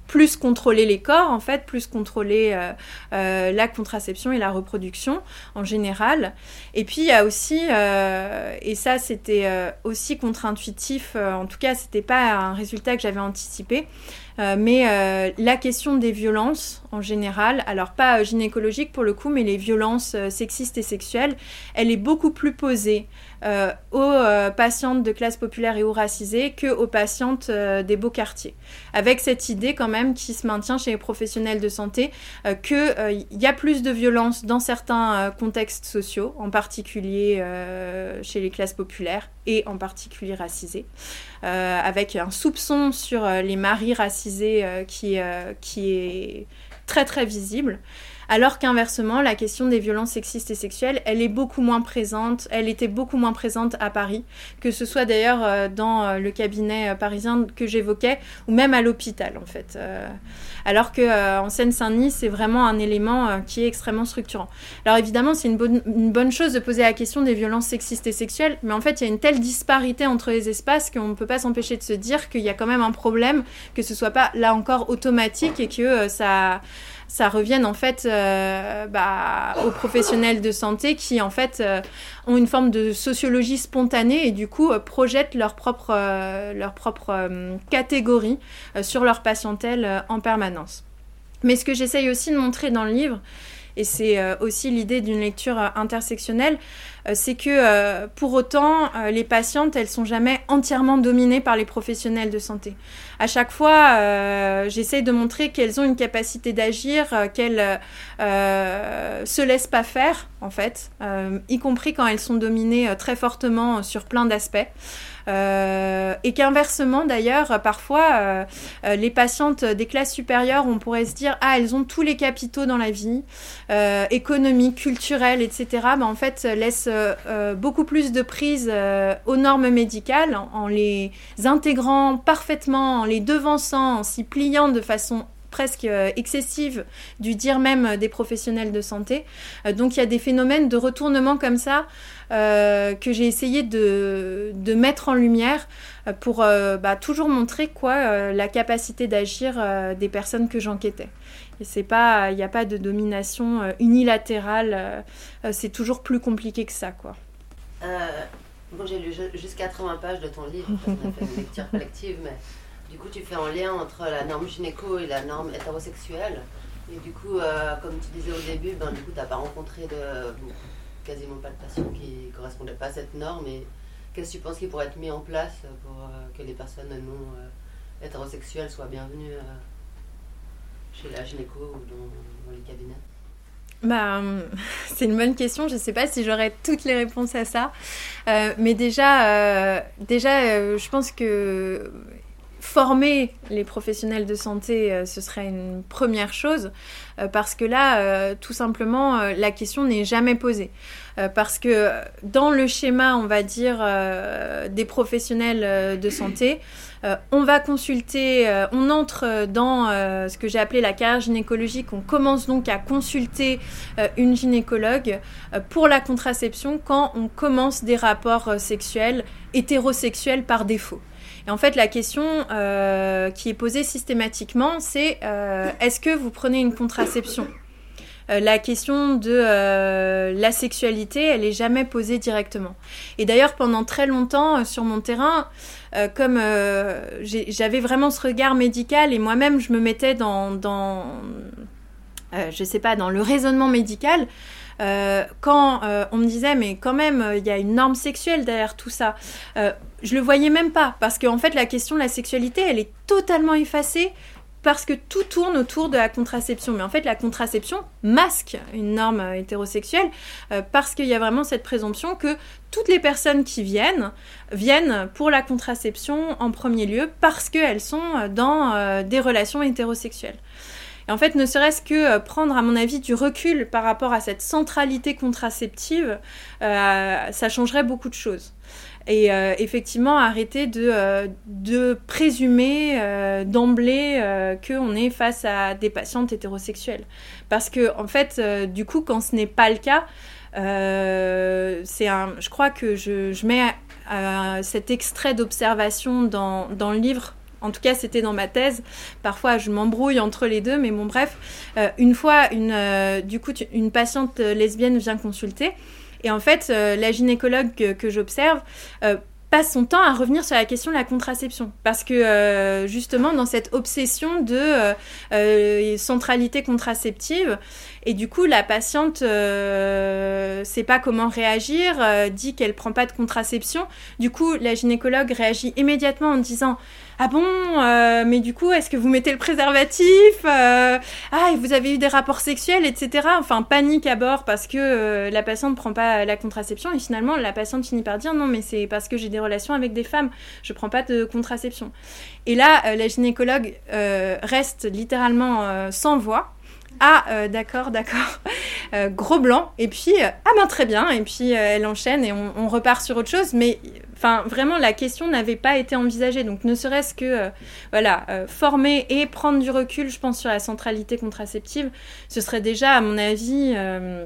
plus contrôler les corps, en fait, plus contrôler euh, euh, la contraception et la reproduction en général. Et puis il y a aussi, euh, et ça c'était aussi contre-intuitif, en tout cas c'était pas un résultat que j'avais anticipé, mais la question des violences en général, alors pas gynécologiques pour le coup, mais les violences sexistes et sexuelles, elle est beaucoup plus posée euh, aux euh, patientes de classe populaire et ou racisées que aux patientes euh, des beaux quartiers. Avec cette idée quand même qui se maintient chez les professionnels de santé qu'il y a plus de violence dans certains contextes sociaux, en particulier chez les classes populaires et en particulier racisées, avec un soupçon sur les maris racisés qui, qui est très très visible alors qu'inversement, la question des violences sexistes et sexuelles, elle est beaucoup moins présente, elle était beaucoup moins présente à Paris, que ce soit d'ailleurs euh, dans euh, le cabinet euh, parisien que j'évoquais, ou même à l'hôpital en fait. alors que en Seine-Saint-Denis, c'est vraiment un élément qui est extrêmement structurant. Alors évidemment, c'est une bonne, une bonne chose de poser la question des violences sexistes et sexuelles, mais en fait, il y a une telle disparité entre les espaces qu'on ne peut pas s'empêcher de se dire qu'il y a quand même un problème, que ce soit pas là encore automatique et que ça ça revienne en fait euh, bah, aux professionnels de santé qui en fait euh, ont une forme de sociologie spontanée et du coup euh, projettent leur propre, leur propre catégorie sur leur patientèle en permanence. Mais ce que j'essaye aussi de montrer dans le livre, et c'est aussi l'idée d'une lecture intersectionnelle, c'est que euh, pour autant, euh, les patientes, elles sont jamais entièrement dominées par les professionnels de santé. À chaque fois, j'essaye de montrer qu'elles ont une capacité d'agir, qu'elles se laissent pas faire, en fait, y compris quand elles sont dominées très fortement sur plein d'aspects. Euh, et qu'inversement, d'ailleurs, parfois, euh, euh, les patientes des classes supérieures, on pourrait se dire, ah, elles ont tous les capitaux dans la vie, économique, culturelle, etc. Ben, en fait, laissent beaucoup plus de prise aux normes médicales en, les intégrant parfaitement, en les devançant, en s'y pliant de façon presque excessive du dire même des professionnels de santé. donc il y a des phénomènes de retournement comme ça euh, que j'ai essayé de, de, mettre en lumière euh, pour euh, bah, toujours montrer quoi la capacité d'agir des personnes que j'enquêtais. Il n'y a pas de domination unilatérale. c'est toujours plus compliqué que ça, quoi. bon, j'ai lu jusqu'à 80 pages de ton livre. On a fait une lecture collective, mais du coup, tu fais un lien entre la norme gynéco et la norme hétérosexuelle. Et du coup, comme tu disais au début, ben, tu n'as pas rencontré quasiment pas de patients qui ne correspondaient pas à cette norme. Et qu'est-ce que tu penses qui pourrait être mis en place pour euh, que les personnes non euh, hétérosexuelles soient bienvenues euh, chez la gynéco ou dans, les cabinets? Bah, c'est une bonne question. Je ne sais pas si j'aurai toutes les réponses à ça. mais déjà, déjà je pense que former les professionnels de santé, ce serait une première chose. Euh, parce que là, euh, tout simplement, euh, la question n'est jamais posée. parce que dans le schéma, on va dire, des professionnels de santé, on va consulter, on entre dans ce que j'ai appelé la carrière gynécologique, on commence donc à consulter une gynécologue pour la contraception quand on commence des rapports sexuels hétérosexuels par défaut. Et en fait, la question euh, qui est posée systématiquement, c'est euh, est-ce que vous prenez une contraception? Euh, la question de la sexualité, elle est jamais posée directement. Et d'ailleurs, pendant très longtemps sur mon terrain, comme j'avais vraiment ce regard médical et moi-même, je me mettais dans, dans je sais pas, dans le raisonnement médical. quand on me disait mais quand même il y a une norme sexuelle derrière tout ça je le voyais même pas parce qu'en fait la question de la sexualité elle est totalement effacée parce que tout tourne autour de la contraception. Mais en fait, la contraception masque une norme euh, hétérosexuelle euh, parce qu'il y a vraiment cette présomption que toutes les personnes qui viennent viennent pour la contraception en premier lieu parce qu'elles sont euh, dans des relations hétérosexuelles. Et en fait, ne serait-ce que prendre, à mon avis, du recul par rapport à cette centralité contraceptive, ça changerait beaucoup de choses. Et euh, effectivement, arrêter de, euh, de présumer euh, d'emblée qu'on est face à des patientes hétérosexuelles. Parce que, en fait, du coup, quand ce n'est pas le cas, c'est un, je crois que je, je mets cet extrait d'observation dans, dans, le livre en tout cas, c'était dans ma thèse. Parfois, je m'embrouille entre les deux, mais bon, bref. une fois, une, du coup, une patiente lesbienne vient consulter. Et en fait, la gynécologue que, j'observe passe son temps à revenir sur la question de la contraception. Parce que euh, justement, dans cette obsession de euh, euh, centralité contraceptive, et du coup, la patiente ne sait pas comment réagir, dit qu'elle prend pas de contraception. Du coup, la gynécologue réagit immédiatement en disant ah bon, euh, mais du coup, est-ce que vous mettez le préservatif euh, Ah, et vous avez eu des rapports sexuels, etc. Enfin, panique à bord parce que euh, la patiente ne prend pas la contraception. Et finalement, la patiente finit par dire non, mais c'est parce que j'ai des relations avec des femmes, je prends pas de contraception. Et là, la gynécologue reste littéralement sans voix. Ah, d'accord, d'accord. gros blanc. Et puis, ah ben très bien. Et puis, elle enchaîne et on, repart sur autre chose. Mais Enfin, vraiment, la question n'avait pas été envisagée. Donc, ne serait-ce que, euh, voilà, euh, former et prendre du recul, je pense, sur la centralité contraceptive, ce serait déjà, à mon avis, euh,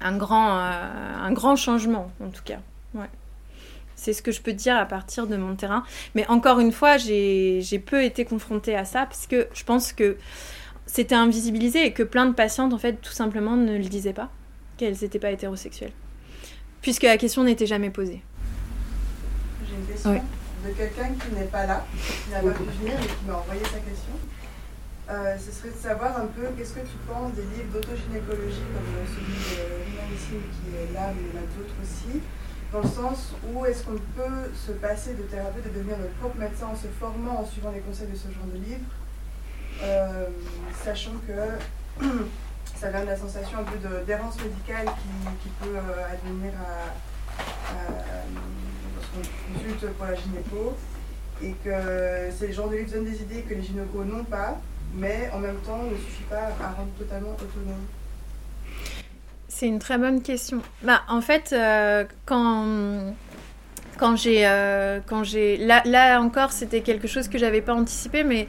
un, grand, changement, en tout cas. C'est ce que je peux dire à partir de mon terrain. Mais encore une fois, j'ai peu été confrontée à ça parce que je pense que c'était invisibilisé et que plein de patientes, en fait, tout simplement ne le disaient pas, qu'elles n'étaient pas hétérosexuelles. Puisque la question n'était jamais posée de quelqu'un qui n'est pas là, qui n'a pas pu venir et qui m'a envoyé sa question. Euh, ce serait de savoir un peu qu'est-ce que tu penses des livres d'autogynécologie comme celui de Lina qui est là, mais il y en a d'autres aussi, dans le sens où est-ce qu'on peut se passer de thérapeute et devenir notre propre médecin en se formant, en suivant les conseils de ce genre de livre, euh, sachant que ça donne la sensation un peu d'errance médicale qui, peut euh, advenir à consulte pour la gynéco et que c'est le genre de livre qui donne des idées que les gynécos n'ont pas, mais en même temps ne suffit pas à rendre totalement autonome. C'est une très bonne question. Bah, en fait, euh, quand quand j'ai euh, quand j'ai là, encore c'était quelque chose que j'avais pas anticipé mais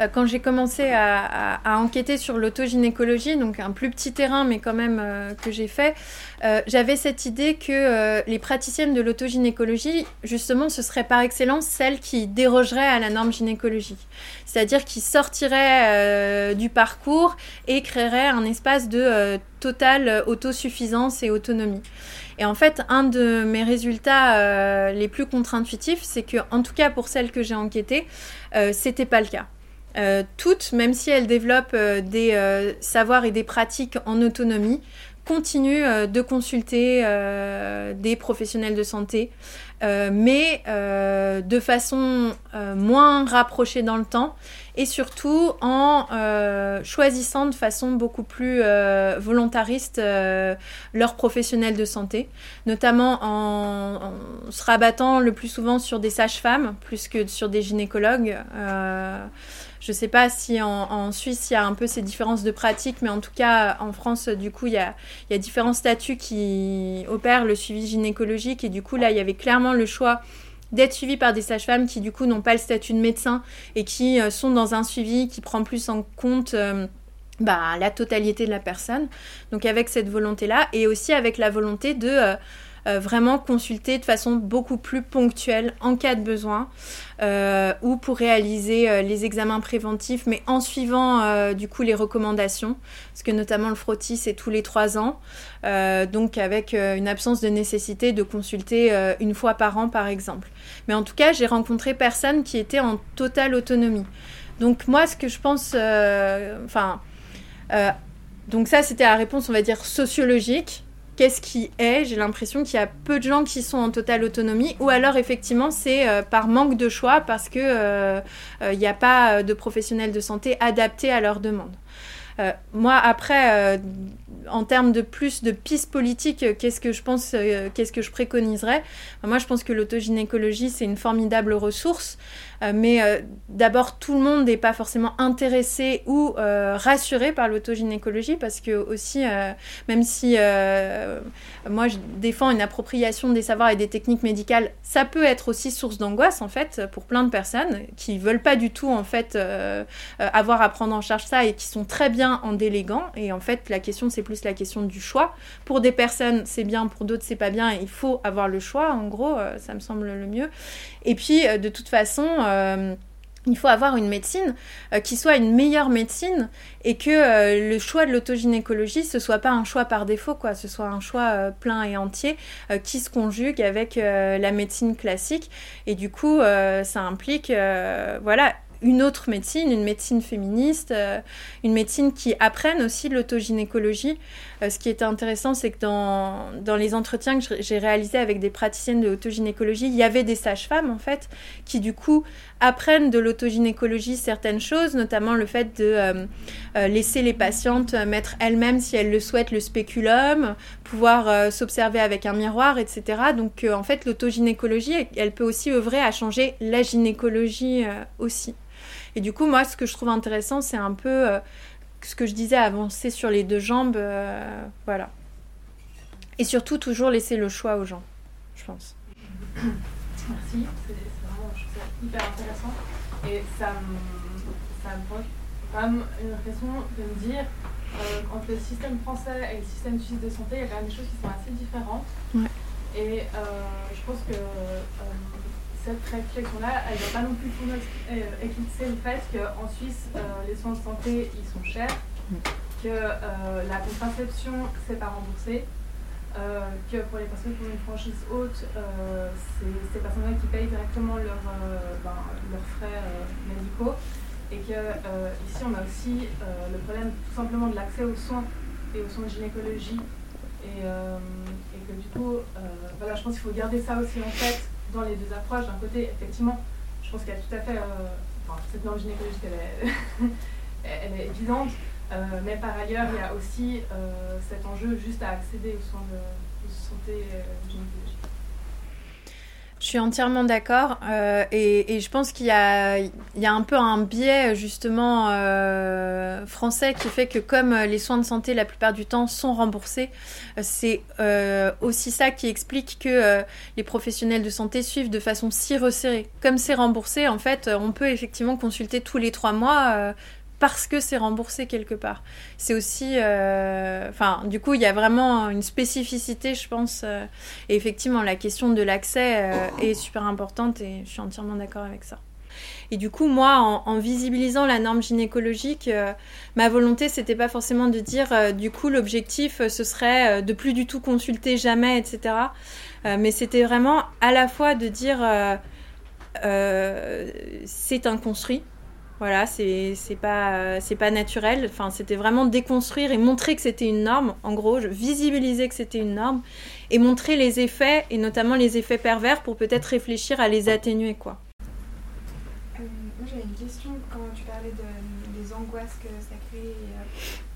euh, quand j'ai commencé à, enquêter sur l'autogynécologie donc un plus petit terrain mais quand même euh, que j'ai fait j'avais cette idée que les praticiennes de l'autogynécologie justement ce serait par excellence celles qui dérogeraient à la norme gynécologique. C'est-à-dire qui sortiraient du parcours et créeraient un espace de totale autosuffisance et autonomie et en fait, un de mes résultats euh, les plus contre-intuitifs, c'est que, en tout cas pour celles que j'ai enquêtées, euh, c'était pas le cas. Euh, toutes, même si elles développent des savoirs et des pratiques en autonomie, continuent de consulter des professionnels de santé, mais de façon moins rapprochée dans le temps et surtout en euh, choisissant de façon beaucoup plus euh, volontariste euh, leurs professionnels de santé, notamment en, se rabattant le plus souvent sur des sages-femmes plus que sur des gynécologues. Je ne sais pas si en, Suisse il y a un peu ces différences de pratique, mais en tout cas en France, du coup, il y a, différents statuts qui opèrent le suivi gynécologique et du coup là, il y avait clairement le choix d'être suivi par des sages-femmes qui du coup n'ont pas le statut de médecin et qui euh, sont dans un suivi qui prend plus en compte euh, bah, la totalité de la personne. Donc avec cette volonté-là et aussi avec la volonté de euh, euh, vraiment consulter de façon beaucoup plus ponctuelle en cas de besoin euh, ou pour réaliser euh, les examens préventifs, mais en suivant du coup les recommandations, parce que notamment le frottis c'est tous les trois ans, donc avec une absence de nécessité de consulter une fois par an par exemple. Mais en tout cas, j'ai rencontré personne qui était en totale autonomie. Donc moi, ce que je pense, enfin, donc ça c'était la réponse, on va dire sociologique qu'est-ce qui est. J'ai l'impression qu'il y a peu de gens qui sont en totale autonomie, ou alors effectivement c'est euh, par manque de choix parce que euh, euh, il n'y a pas de professionnels de santé adaptés à leurs demandes. moi après en termes de plus de pistes politiques, qu'est-ce que je pense, qu'est-ce que je préconiserais? Moi, je pense que l'autogynécologie, c'est une formidable ressource, mais d'abord, tout le monde n'est pas forcément intéressé ou rassuré par l'autogynécologie, parce que aussi, même si moi, je défends une appropriation des savoirs et des techniques médicales, ça peut être aussi source d'angoisse, en fait, pour plein de personnes qui veulent pas du tout, en fait, avoir à prendre en charge ça et qui sont très bien en déléguant. Et en fait, la question, c'est plus la question du choix. Pour des personnes, c'est bien, pour d'autres, c'est pas bien. Il faut avoir le choix, en gros, euh, ça me semble le mieux. Et puis, euh, de toute façon, euh, il faut avoir une médecine euh, qui soit une meilleure médecine et que le choix de l'autogynécologie ce soit pas un choix par défaut quoi. Ce soit un choix plein et entier qui se conjugue avec la médecine classique. Et du coup ça implique voilà une autre médecine, une médecine féministe, euh, une médecine qui apprenne aussi l'autogynécologie. Euh, ce qui était intéressant, c'est que dans, dans les entretiens que j'ai réalisés avec des praticiennes de l'autogynécologie, il y avait des sages-femmes en fait qui du coup apprennent de l'autogynécologie certaines choses, notamment le fait de euh, laisser les patientes mettre elles-mêmes, si elles le souhaitent, le spéculum, pouvoir s'observer avec un miroir, etc. Donc en fait, l'autogynécologie, elle peut aussi œuvrer à changer la gynécologie aussi. Et du coup, moi, ce que je trouve intéressant, c'est un peu euh, ce que je disais, avancer sur les deux jambes. Euh, voilà. Et surtout, toujours laisser le choix aux gens, je pense. Merci, c'est vraiment je trouve ça hyper intéressant. Et ça me, ça me quand même une réflexion de me dire euh, entre le système français et le système suisse de santé, il y a quand même des choses qui sont assez différentes. Ouais. Et je pense que cette réflexion-là, elle ne va pas non plus euh, éclipser le fait qu'en Suisse, euh, les soins de santé, ils sont chers, mm. que euh, la contraception, c'est pas remboursé, que pour les personnes qui ont une franchise haute, c'est ces personnes-là qui payent directement leurs ben, leurs frais médicaux, et que ici, on a aussi le problème tout simplement de l'accès aux soins et aux soins de gynécologie, et, et que du coup, voilà, je pense qu'il faut garder ça aussi en tête dans les deux approches. D'un côté, effectivement, je pense qu'il y a tout à fait. Euh, cette norme gynécologique, elle est, elle est évidente, euh, mais par ailleurs, il y a aussi euh, cet enjeu juste à accéder aux soins de, santé gynécologique. Je suis entièrement d'accord euh, et, je pense qu'il y a, un peu un biais justement euh, français qui fait que comme les soins de santé la plupart du temps sont remboursés, c'est euh, aussi ça qui explique que les professionnels de santé suivent de façon si resserrée. Comme c'est remboursé, en fait, on peut effectivement consulter tous les trois mois parce que c'est remboursé quelque part. C'est aussi, euh, enfin, du coup, il y a vraiment une spécificité, je pense. Euh, et effectivement, la question de l'accès euh, est super importante et je suis entièrement d'accord avec ça. Et du coup, moi, en, visibilisant la norme gynécologique, ma volonté, c'était pas forcément de dire, du coup, l'objectif, ce serait de plus du tout consulter jamais, etc. mais c'était vraiment à la fois de dire, c'est un construit, voilà, c'est pas, pas naturel. Enfin, c'était vraiment déconstruire et montrer que c'était une norme. En gros, visibiliser que c'était une norme et montrer les effets, et notamment les effets pervers, pour peut-être réfléchir à les atténuer. quoi. Euh, moi, j'avais une question quand tu parlais de, des angoisses que ça crée.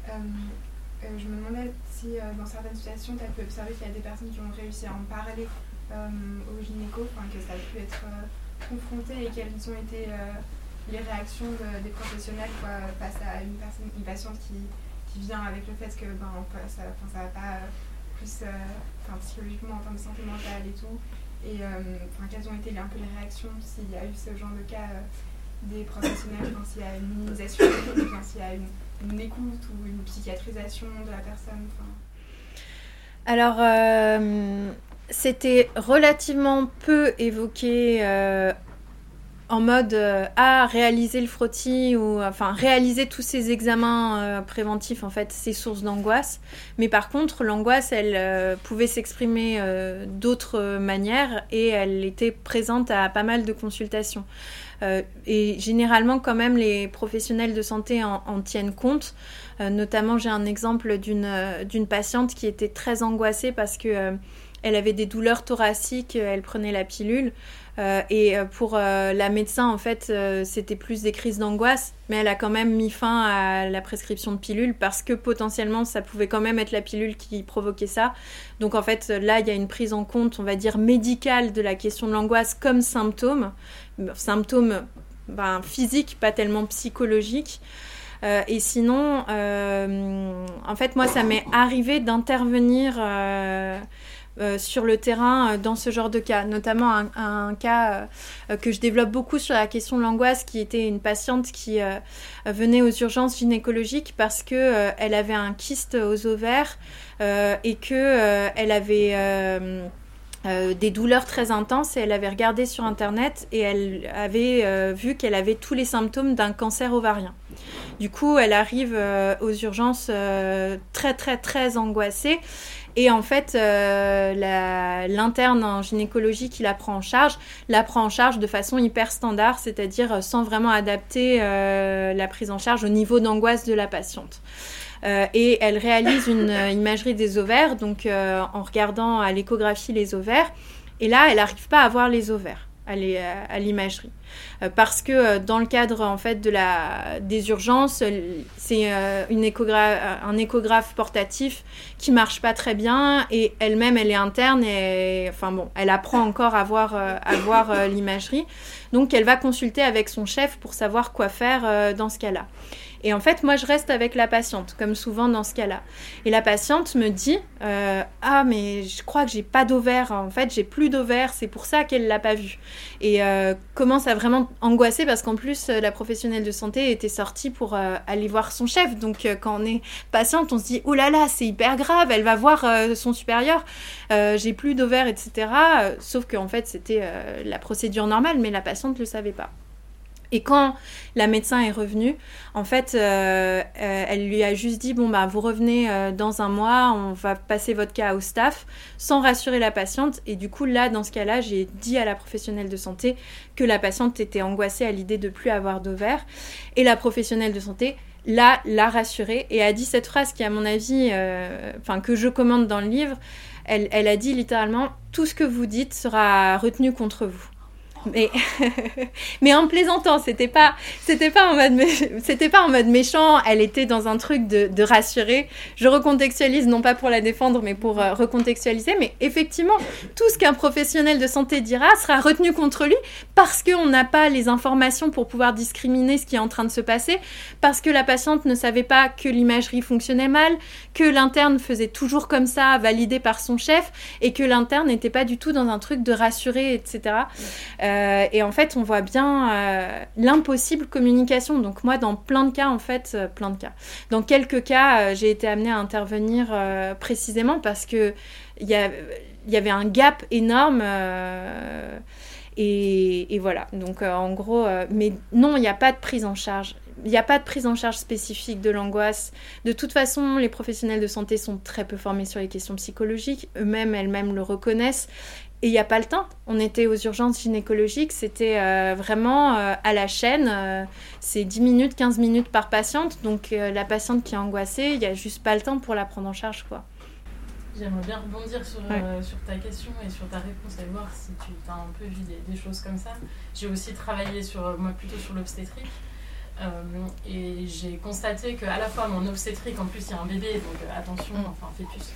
Euh, euh, je me demandais si dans certaines situations, tu as pu observer qu'il y a des personnes qui ont réussi à en parler au gynéco, que ça a pu être confronté et qu'elles ont été les réactions des professionnels face à une, personne, une patiente qui, qui vient avec le fait que ben, ça ne va pas plus euh, psychologiquement en termes de santé mentale et tout. Et euh, quelles ont été un peu les réactions s'il y a eu ce genre de cas euh, des professionnels, s'il y a une minimisation, s'il y a une, une, écoute ou une psychiatrisation de la personne. Alors, c'était relativement peu évoqué en mode euh, à réaliser le frottis ou enfin réaliser tous ces examens euh, préventifs en fait c'est source d'angoisse. Mais par contre l'angoisse elle euh, pouvait s'exprimer d'autres manières et elle était présente à pas mal de consultations. Et généralement quand même les professionnels de santé en, en tiennent compte. Notamment j'ai un exemple d'une d'une patiente qui était très angoissée parce que elle avait des douleurs thoraciques elle prenait la pilule euh, et euh, pour euh, la médecin, en fait, c'était plus des crises d'angoisse, mais elle a quand même mis fin à la prescription de pilules parce que potentiellement, ça pouvait quand même être la pilule qui provoquait ça. Donc, en fait, là, il y a une prise en compte, on va dire, médicale de la question de l'angoisse comme symptôme. Symptôme ben, physique, pas tellement psychologique. et sinon, en fait, moi, ça m'est arrivé d'intervenir sur le terrain euh, dans ce genre de cas, notamment un, cas euh, que je développe beaucoup sur la question de l'angoisse, qui était une patiente qui venait aux urgences gynécologiques parce que elle avait un kyste aux ovaires et que elle avait euh, des douleurs très intenses et elle avait regardé sur internet et elle avait euh, vu qu'elle avait tous les symptômes d'un cancer ovarien. Du coup, elle arrive euh, aux urgences très très très angoissée et en fait, l'interne en gynécologie qui la prend en charge, la prend en charge de façon hyper standard, c'est-à-dire sans vraiment adapter la prise en charge au niveau d'angoisse de la patiente. Euh, et elle réalise une euh, imagerie des ovaires, donc euh, en regardant à l'échographie les ovaires. Et là, elle n'arrive pas à voir les ovaires à l'imagerie. parce que dans le cadre en fait de la, des urgences, c'est une un échographe portatif qui marche pas très bien et elle-même elle est interne et enfin bon, elle apprend encore à voir, à voir l'imagerie. Donc elle va consulter avec son chef pour savoir quoi faire dans ce cas-là. Et en fait, moi, je reste avec la patiente, comme souvent dans ce cas-là. Et la patiente me dit euh, Ah, mais je crois que j'ai pas d'ovaire. En fait, j'ai plus d'ovaire. C'est pour ça qu'elle l'a pas vu. Et euh, commence à vraiment angoisser parce qu'en plus, la professionnelle de santé était sortie pour euh, aller voir son chef. Donc, quand on est patiente, on se dit Oh là là, c'est hyper grave. Elle va voir son supérieur. j'ai plus d'ovaire, etc. sauf qu'en fait, c'était la procédure normale, mais la patiente ne le savait pas. Et quand la médecin est revenue, en fait, euh, euh, elle lui a juste dit bon bah vous revenez euh, dans un mois, on va passer votre cas au staff, sans rassurer la patiente. Et du coup là, dans ce cas-là, j'ai dit à la professionnelle de santé que la patiente était angoissée à l'idée de plus avoir d'ovaires, et la professionnelle de santé là l'a rassurée et a dit cette phrase qui à mon avis, enfin que je commande dans le livre. Elle a dit littéralement tout ce que vous dites sera retenu contre vous mais en plaisantant c'était pas c'était pas en mode c'était pas en mode méchant elle était dans un truc de, de, rassurer je recontextualise non pas pour la défendre mais pour euh, recontextualiser. Mais effectivement tout ce qu'un professionnel de santé dira sera retenu contre lui parce qu'on n'a pas les informations pour pouvoir discriminer ce qui est en train de se passer parce que la patiente ne savait pas que l'imagerie fonctionnait mal que l'interne faisait toujours comme ça validé par son chef et que l'interne n'était pas du tout dans un truc de rassurer etc et en fait, on voit bien euh, l'impossible communication. Donc moi, dans plein de cas, en fait, euh, plein de cas. Dans quelques cas, j'ai été amenée à intervenir précisément parce que il y, avait un gap énorme. Et, voilà. Donc en gros, mais non, il n'y a pas de prise en charge. Il n'y a pas de prise en charge spécifique de l'angoisse. De toute façon, les professionnels de santé sont très peu formés sur les questions psychologiques. Eux-mêmes, elles-mêmes le reconnaissent. Et il n'y a pas le temps. On était aux urgences gynécologiques, c'était euh, vraiment euh, à la chaîne. Euh, c'est 10 minutes, 15 minutes par patiente. Donc la patiente qui est angoissée, il n'y a juste pas le temps pour la prendre en charge. quoi. J'aimerais bien rebondir sur, sur, ta question et sur ta réponse et voir si tu as un peu vu des, choses comme ça. J'ai aussi travaillé sur, moi plutôt sur l'obstétrique. et j'ai constaté qu'à la fois mon obstétrique, en plus il y a un bébé, donc attention, enfin fœtus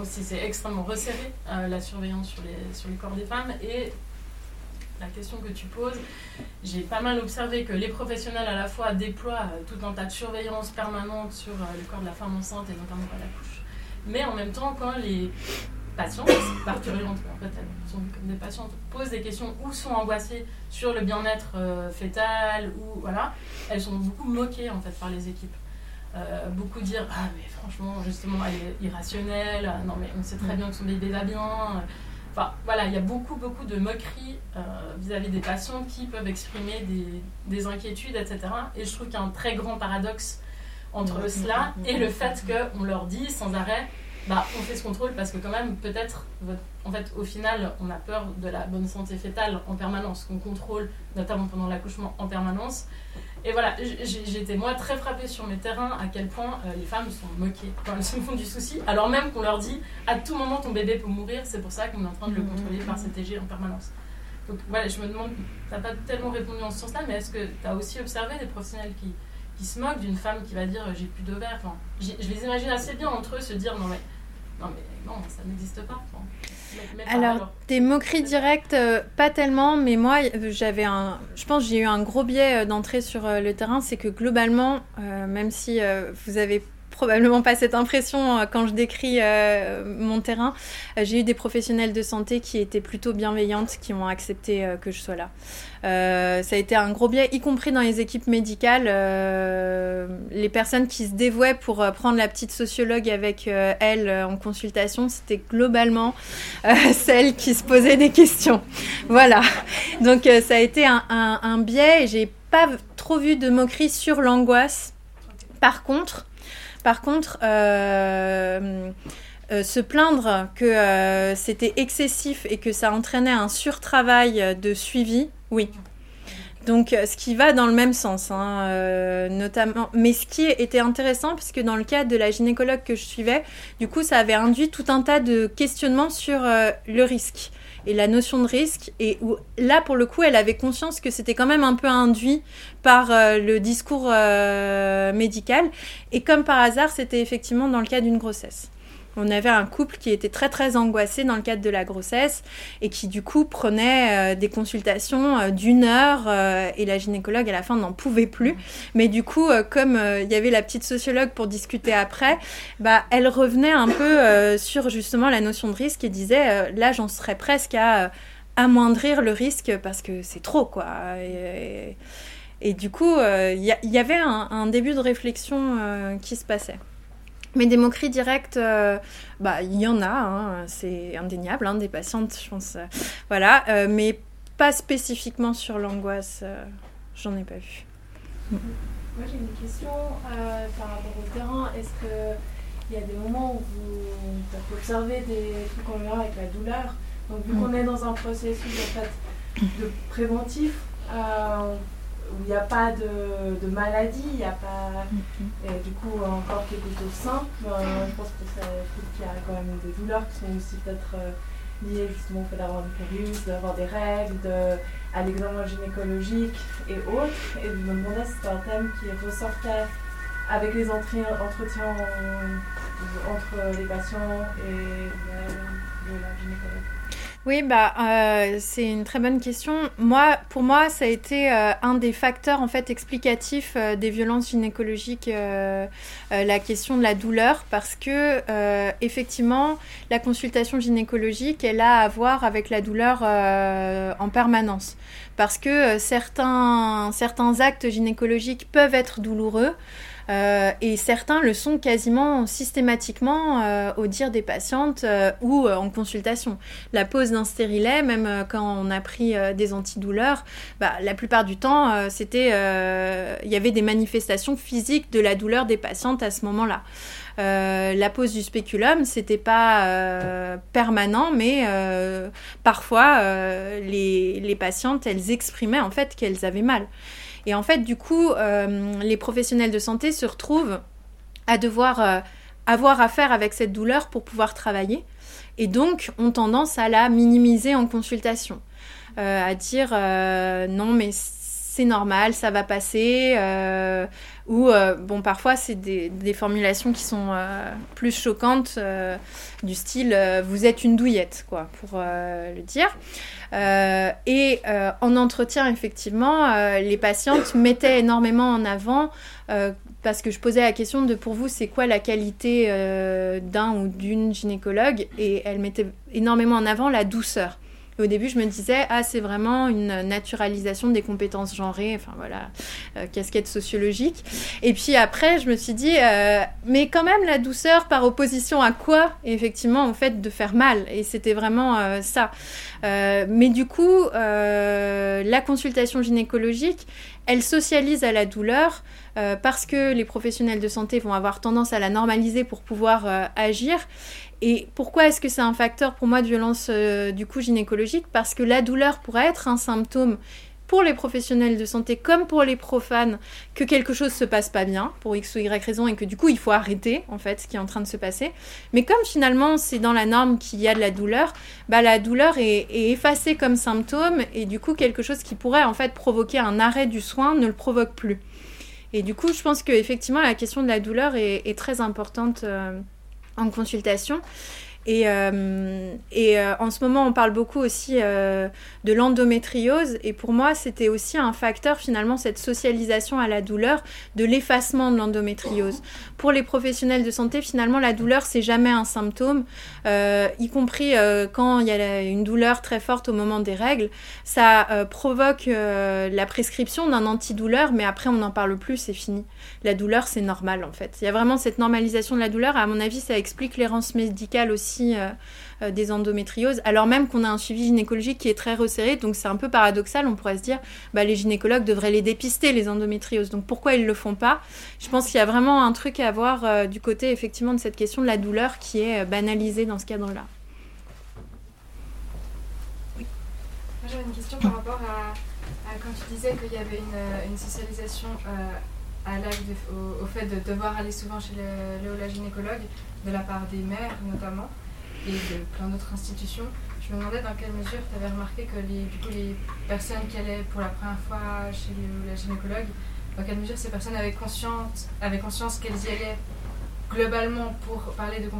aussi c'est extrêmement resserré euh, la surveillance sur les, corps des femmes. Et la question que tu poses, j'ai pas mal observé que les professionnels à la fois déploient euh, tout un tas de surveillance permanente sur euh, le corps de la femme enceinte et notamment à la couche. Mais en même temps, quand les patientes, parturientes, en fait elles sont comme des patientes, posent des questions ou sont angoissées sur le bien-être fœtal, ou voilà, elles sont beaucoup moquées en fait par les équipes. Euh, beaucoup dire ah mais franchement justement elle est irrationnelle. Ah, non mais on sait très mm. bien que son bébé va bien. Enfin voilà il y a beaucoup beaucoup de moqueries euh, vis-à-vis des patients qui peuvent exprimer des, des inquiétudes etc et je trouve qu'il y a un très grand paradoxe entre cela et le fait qu'on leur dit sans arrêt bah, on fait ce contrôle parce que quand même peut-être en fait au final on a peur de la bonne santé fétale en permanence qu'on contrôle notamment pendant l'accouchement en permanence et voilà, j'étais moi très frappée sur mes terrains à quel point euh, les femmes sont moquées quand elles se font du souci, alors même qu'on leur dit à tout moment ton bébé peut mourir, c'est pour ça qu'on est en train de le contrôler par CTG en permanence. Donc voilà, je me demande, tu n'as pas tellement répondu en ce sens-là, mais est-ce que tu as aussi observé des professionnels qui, qui se moquent d'une femme qui va dire j'ai plus d'ovaires enfin, Je les imagine assez bien entre eux se dire non mais, non, mais non, ça n'existe pas. Alors, des moqueries directes, euh, pas tellement, mais moi, j'avais un. Je pense j'ai eu un gros biais euh, d'entrée sur euh, le terrain, c'est que globalement, même si vous avez probablement pas cette impression euh, quand je décris euh, mon terrain. Euh, j'ai eu des professionnels de santé qui étaient plutôt bienveillantes, qui ont accepté que je sois là. ça a été un gros biais, y compris dans les équipes médicales. les personnes qui se dévouaient pour prendre la petite sociologue avec elle en consultation, c'était globalement celles qui se posaient des questions. Voilà. Donc ça a été un, biais et j'ai pas trop vu de moquerie sur l'angoisse. Par contre, par contre, euh, euh, se plaindre que euh, c'était excessif et que ça entraînait un surtravail de suivi, oui. Donc, ce qui va dans le même sens, hein, notamment. Mais ce qui était intéressant, puisque dans le cadre de la gynécologue que je suivais, du coup, ça avait induit tout un tas de questionnements sur le risque et la notion de risque. Et où, là, pour le coup, elle avait conscience que c'était quand même un peu induit par euh, le discours euh, médical. Et comme par hasard, c'était effectivement dans le cas d'une grossesse. On avait un couple qui était très très angoissé dans le cadre de la grossesse et qui du coup prenait euh, des consultations euh, d'une heure euh, et la gynécologue à la fin n'en pouvait plus. Mais du coup, comme il y avait la petite sociologue pour discuter après, bah, elle revenait un peu sur justement la notion de risque et disait là j'en serais presque à amoindrir le risque parce que c'est trop quoi. Et, du coup, il y, avait un, début de réflexion qui se passait. Mais des moqueries directes, euh, bah il y en a, hein, c'est indéniable, hein, des patientes, je pense. Euh, voilà, euh, mais pas spécifiquement sur l'angoisse, j'en ai pas vu. Moi j'ai une question par rapport au terrain. Est-ce qu'il y a des moments où vous observez des trucs en lien avec la douleur? Donc vu mm. qu'on est dans un processus en fait, de préventif, où il n'y a pas de, de maladie, il n'y a pas. Mm-hmm. Et du coup, encore quelque chose de simple. Euh, je pense que ça qu'il y a quand même des douleurs qui sont aussi peut-être euh, liées justement au fait d'avoir une période, d'avoir des règles, de, à l'examen gynécologique et autres. Et je me demandais si c'était un thème qui ressortait avec les entretiens entre les patients et la gynécologue. Oui, bah, euh, c'est une très bonne question. Moi, pour moi, ça a été euh, un des facteurs en fait explicatifs euh, des violences gynécologiques, la question de la douleur, parce que effectivement, la consultation gynécologique, elle a à voir avec la douleur en permanence, parce que certains certains actes gynécologiques peuvent être douloureux. Euh, et certains le sont quasiment systématiquement euh, au dire des patientes euh, ou en consultation. La pose d'un stérilet, même quand on a pris des antidouleurs, bah, la plupart du temps, c'était, il y avait des manifestations physiques de la douleur des patientes à ce moment-là. la pose du spéculum, c'était pas permanent, mais parfois les, les, patientes, elles exprimaient en fait qu'elles avaient mal. Et en fait, du coup, euh, les professionnels de santé se retrouvent à devoir euh, avoir affaire avec cette douleur pour pouvoir travailler. Et donc, ont tendance à la minimiser en consultation. Euh, à dire non, mais c'est normal, ça va passer. Ou, bon, parfois, c'est des, formulations qui sont plus choquantes, du style vous êtes une douillette, quoi, pour le dire. Euh, et euh, en entretien, effectivement, euh, les patientes mettaient énormément en avant parce que je posais la question de pour vous, c'est quoi la qualité d'un ou d'une gynécologue? Et elle mettait énormément en avant la douceur. Au début, je me disais, ah, c'est vraiment une naturalisation des compétences genrées, enfin voilà, casquette sociologique. Et puis après, je me suis dit, mais quand même, la douceur par opposition à quoi Effectivement, en fait, de faire mal? Et c'était vraiment ça. Euh, mais du coup, euh, la consultation gynécologique, elle socialise à la douleur euh, parce que les professionnels de santé vont avoir tendance à la normaliser pour pouvoir agir. Et pourquoi est-ce que c'est un facteur pour moi de violence du coup gynécologique? Parce que la douleur pourrait être un symptôme pour les professionnels de santé comme pour les profanes que quelque chose se passe pas bien pour x ou y raison et que du coup il faut arrêter en fait ce qui est en train de se passer. Mais comme finalement c'est dans la norme qu'il y a de la douleur, bah la douleur est, effacée comme symptôme et du coup quelque chose qui pourrait en fait provoquer un arrêt du soin ne le provoque plus. Et du coup je pense que effectivement la question de la douleur est, très importante euh, en consultation. Et, euh, euh, en ce moment, on parle beaucoup aussi euh, de l'endométriose. Et pour moi, c'était aussi un facteur, finalement, cette socialisation à la douleur, de l'effacement de l'endométriose. Pour les professionnels de santé, finalement, la douleur, c'est jamais un symptôme, y compris quand il y a une douleur très forte au moment des règles. Ça provoque la prescription d'un antidouleur, mais après, on n'en parle plus, c'est fini. La douleur, c'est normal, en fait. Il y a vraiment cette normalisation de la douleur. À mon avis, ça explique l'errance médicale aussi euh, euh, des endométrioses, alors même qu'on a un suivi gynécologique qui est très resserré. Donc c'est un peu paradoxal, on pourrait se dire, bah, les gynécologues devraient les dépister, les endométrioses. Donc pourquoi ils ne le font pas? Je pense qu'il y a vraiment un truc à voir euh, du côté effectivement de cette question de la douleur qui est banalisée dans ce cadre-là. Oui. Moi j'avais une question par rapport à, quand tu disais qu'il y avait une, socialisation à au, fait de devoir aller souvent chez le, le, gynécologue de la part des mères notamment et de plein d'autres institutions. Je me demandais dans quelle mesure tu avais remarqué que les, du coup, les personnes qui allaient pour la première fois chez la gynécologue, dans quelle mesure ces personnes avaient conscience, avaient conscience qu'elles y allaient globalement pour parler de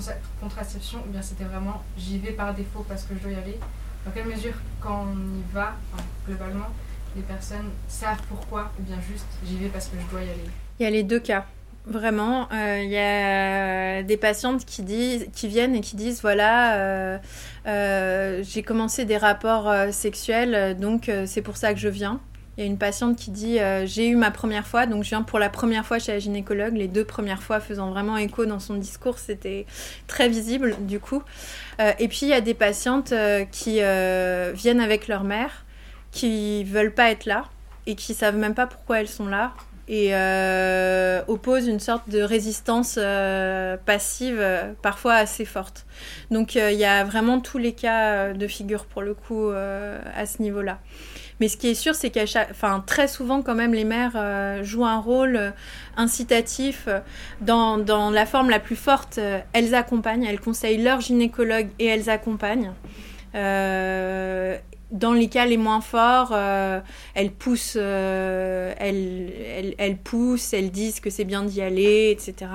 contraception, ou bien c'était vraiment j'y vais par défaut parce que je dois y aller? Dans quelle mesure, quand on y va, globalement, les personnes savent pourquoi, ou bien juste j'y vais parce que je dois y aller? Il y a les deux cas. Vraiment, il euh, y a des patientes qui, disent, qui viennent et qui disent voilà, euh, euh, j'ai commencé des rapports sexuels, donc c'est pour ça que je viens. Il y a une patiente qui dit j'ai eu ma première fois, donc je viens pour la première fois chez la gynécologue. Les deux premières fois faisant vraiment écho dans son discours, c'était très visible du coup. et puis il y a des patientes qui viennent avec leur mère, qui veulent pas être là et qui savent même pas pourquoi elles sont là et euh, oppose une sorte de résistance euh, passive euh, parfois assez forte. Donc il y a vraiment tous les cas de figure pour le coup à ce niveau-là. Mais ce qui est sûr, c'est qu'à enfin, très souvent, quand même, les mères jouent un rôle incitatif. Dans, la forme la plus forte, elles accompagnent, elles conseillent leur gynécologue et elles accompagnent. Dans les cas les moins forts, euh, elles poussent, euh, elles, elles, poussent, elles disent que c'est bien d'y aller, etc.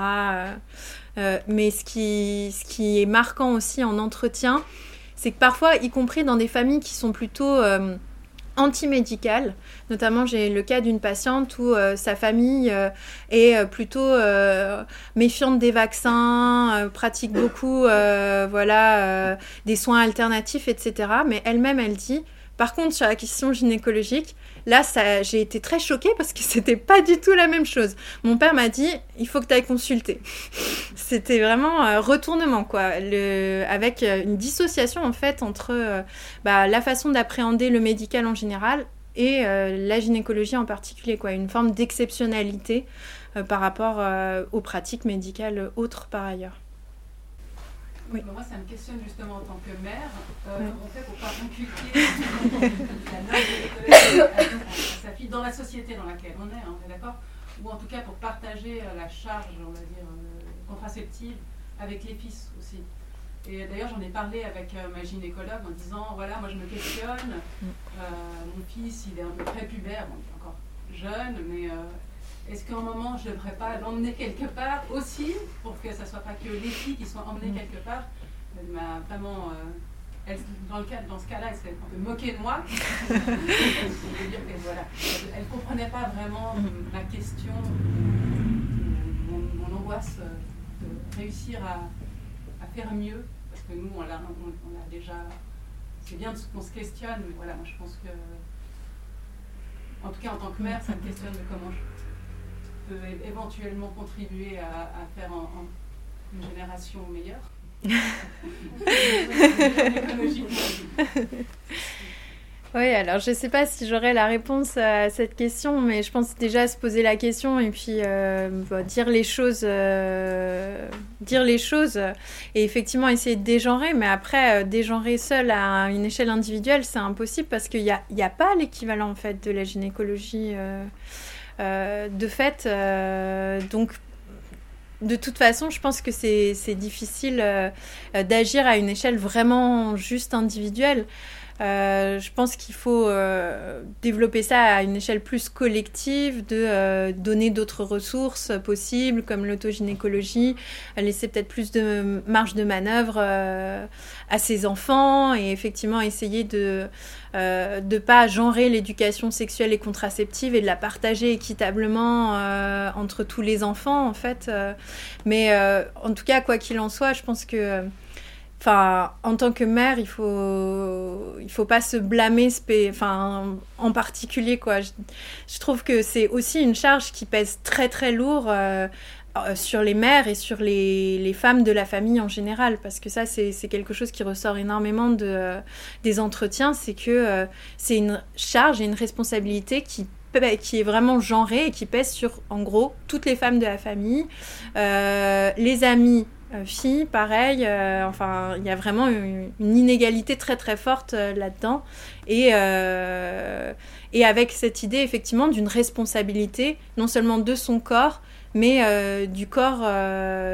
Euh, mais ce qui, ce qui est marquant aussi en entretien, c'est que parfois, y compris dans des familles qui sont plutôt anti-médicales, notamment j'ai le cas d'une patiente où sa famille est plutôt méfiante des vaccins, pratique beaucoup voilà, des soins alternatifs, etc. Mais elle-même, elle dit par contre, sur la question gynécologique, là, j'ai été très choquée parce que c'était pas du tout la même chose. Mon père m'a dit, il faut que tu ailles consulter. c'était vraiment un retournement, quoi, avec euh, une dissociation en fait entre euh, bah, la façon d'appréhender le médical en général et euh, la gynécologie en particulier, quoi, une forme d'exceptionnalité par rapport aux pratiques médicales autres par ailleurs. Oui. Moi, ça me questionne justement en tant que mère, euh, comment on fait pour pas inculquer la norme à, sa fille dans la société dans laquelle on est, hein, on est d'accord? Ou en tout cas pour partager euh, la charge, on va dire, euh, contraceptive avec les fils aussi. Et d'ailleurs, j'en ai parlé avec ma gynécologue en disant voilà, moi je me questionne, mm. mon fils il est un peu prépubère, bon, il est encore jeune, mais est-ce qu'à un moment, je ne devrais pas l'emmener quelque part aussi, pour que ça ne soit pas que les filles qui soient emmenées mm. quelque part? Elle m'a vraiment. Euh, dans, le cas, dans ce cas-là, elle s'est un peu moquée de moi. elle ne comprenait pas vraiment ma question, mon, angoisse de réussir à, faire mieux. Parce que nous, on l'a on, déjà. C'est bien qu'on se questionne, mais voilà, moi je pense que. En tout cas, en tant que mère, ça me questionne de comment je peut éventuellement contribuer à, faire une génération meilleure. Oui, alors je ne sais pas si j'aurai la réponse à cette question, mais je pense déjà se poser la question et puis euh, bah, dire les choses, euh, dire les choses et effectivement essayer de dégenrer. Mais après, euh, dégenrer seul à une échelle individuelle, c'est impossible parce qu'il n'y a, a, pas l'équivalent en fait de la gynécologie. Euh, de fait, euh, donc de toute façon, je pense que c'est difficile euh, d'agir à une échelle vraiment juste individuelle. Euh, je pense qu'il faut euh, développer ça à une échelle plus collective, de euh, donner d'autres ressources possibles comme l'autogynécologie, laisser peut-être plus de marge de manœuvre à ses enfants et effectivement essayer de ne pas genrer l'éducation sexuelle et contraceptive et de la partager équitablement entre tous les enfants en fait. mais en tout cas, quoi qu'il en soit, je pense que Enfin, en tant que mère, il faut, il faut pas se blâmer, enfin, en particulier quoi. Je, trouve que c'est aussi une charge qui pèse très très lourd euh, euh, sur les mères et sur les, les, femmes de la famille en général, parce que ça c'est quelque chose qui ressort énormément de, des entretiens, c'est que euh, c'est une charge et une responsabilité qui qui est vraiment genrée et qui pèse sur, en gros, toutes les femmes de la famille, les amis euh, filles, pareil. Euh, enfin, il y a vraiment une, inégalité très très forte euh, là-dedans. Et, et avec cette idée effectivement d'une responsabilité, non seulement de son corps, mais du corps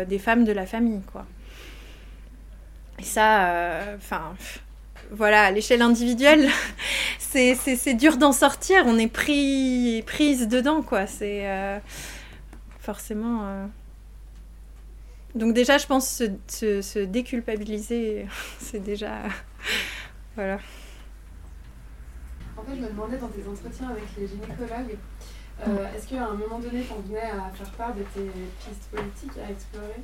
des femmes de la famille. Quoi. Et ça, enfin voilà, à l'échelle individuelle, c'est dur d'en sortir. On est pris, prise dedans, quoi. C'est forcément. Donc déjà, je pense se, se, se déculpabiliser, c'est déjà... voilà. En fait, je me demandais dans tes entretiens avec les gynécologues, euh, est-ce qu'à un moment donné, on venait à faire part de tes pistes politiques à explorer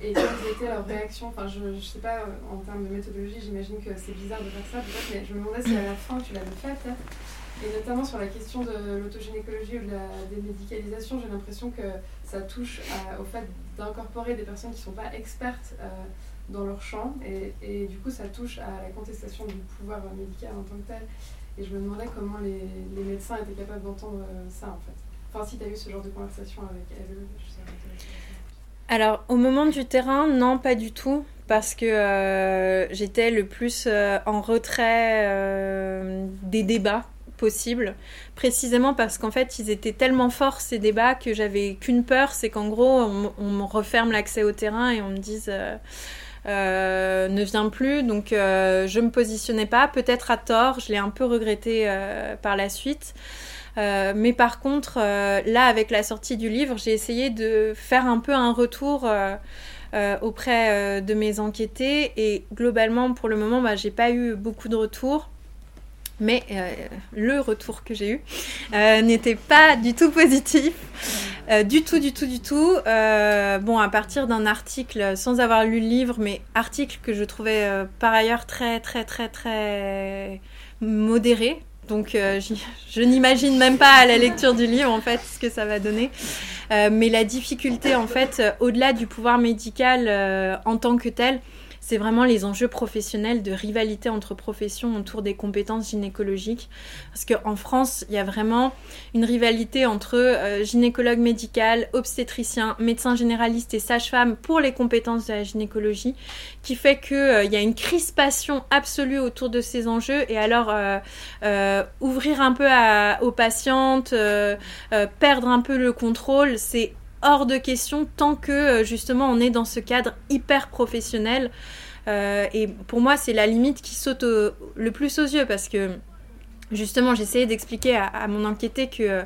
Et quelles étaient leurs réactions? Enfin, je ne sais pas, en termes de méthodologie, j'imagine que c'est bizarre de faire ça, mais je me demandais si à la fin tu l'avais fait, peut-être. Et notamment sur la question de l'autogynécologie ou de la démédicalisation, j'ai l'impression que ça touche au fait d'incorporer des personnes qui ne sont pas expertes euh, dans leur champ. Et, du coup, ça touche à la contestation du pouvoir médical en tant que tel. Et je me demandais comment les, médecins étaient capables d'entendre euh, ça, en fait. Enfin, si tu as eu ce genre de conversation avec elles, je sais pas. Alors, au moment du terrain, non, pas du tout parce que euh, j'étais le plus en retrait des débats possible, précisément parce qu'en fait, ils étaient tellement forts ces débats que j'avais qu'une peur, c'est qu'en gros, on, me referme l'accès au terrain et on me dise euh, euh, ne viens plus. Donc, euh, je me positionnais pas, peut-être à tort, je l'ai un peu regretté par la suite. mais par contre, là, avec la sortie du livre, j'ai essayé de faire un peu un retour auprès de mes enquêtés et globalement, pour le moment, bah, j'ai pas eu beaucoup de retours. Mais euh, le retour que j'ai eu euh, n'était pas du tout positif. Euh, du tout, du tout, du tout. bon, à partir d'un article, sans avoir lu le livre, mais article que je trouvais par ailleurs très, très, très, très modéré. Donc, je n'imagine même pas à la lecture du livre, en fait, ce que ça va donner. mais la difficulté, en fait, au-delà du pouvoir médical en tant que tel, c'est vraiment les enjeux professionnels de rivalité entre professions autour des compétences gynécologiques. Parce qu'en France, il y a vraiment une rivalité entre euh, gynécologue médical, obstétricien, médecin généraliste et sage-femme pour les compétences de la gynécologie, qui fait qu'il euh, y a une crispation absolue autour de ces enjeux. Et alors, euh, ouvrir un peu aux patientes, perdre un peu le contrôle, c'est hors de question tant que euh, justement on est dans ce cadre hyper professionnel. Euh, et pour moi, c'est la limite qui saute le plus aux yeux parce que justement, j'essayais d'expliquer à, mon enquêté que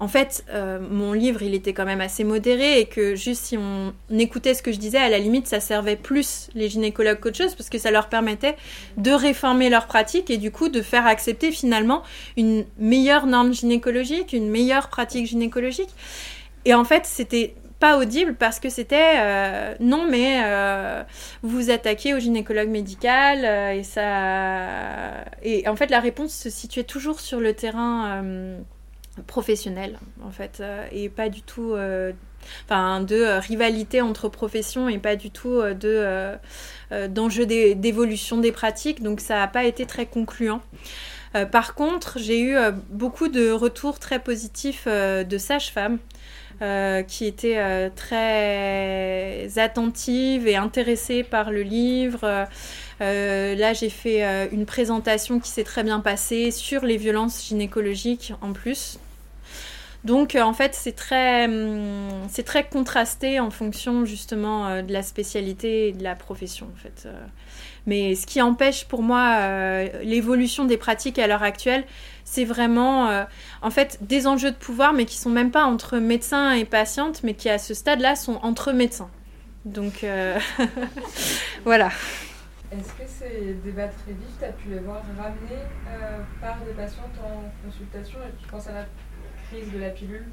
en fait, euh, mon livre, il était quand même assez modéré et que juste si on écoutait ce que je disais, à la limite, ça servait plus les gynécologues qu'autre chose parce que ça leur permettait de réformer leur pratique et du coup de faire accepter finalement une meilleure norme gynécologique, une meilleure pratique gynécologique. Et en fait, c'était pas audible parce que c'était euh, non mais euh, vous attaquez au gynécologue médical euh, et ça et en fait la réponse se situait toujours sur le terrain professionnel en fait et pas du tout enfin de rivalité entre professions et pas du tout de d'enjeu d'évolution des pratiques. Donc ça n'a pas été très concluant. Par contre, j'ai eu beaucoup de retours très positifs de sages-femmes euh, qui était euh, très attentive et intéressée par le livre. Euh, là, j'ai fait une présentation qui s'est très bien passée sur les violences gynécologiques en plus. Donc en fait c'est très, hum, très contrasté en fonction justement de la spécialité et de la profession en fait. Mais ce qui empêche pour moi l'évolution des pratiques à l'heure actuelle, c'est vraiment en fait des enjeux de pouvoir, mais qui sont même pas entre médecins et patientes, mais qui à ce stade-là sont entre médecins. Donc voilà. Est-ce que ces débats très vifs, tu as pu les voir ramenés euh, par des patientes en consultation? Je pense à la crise de la pilule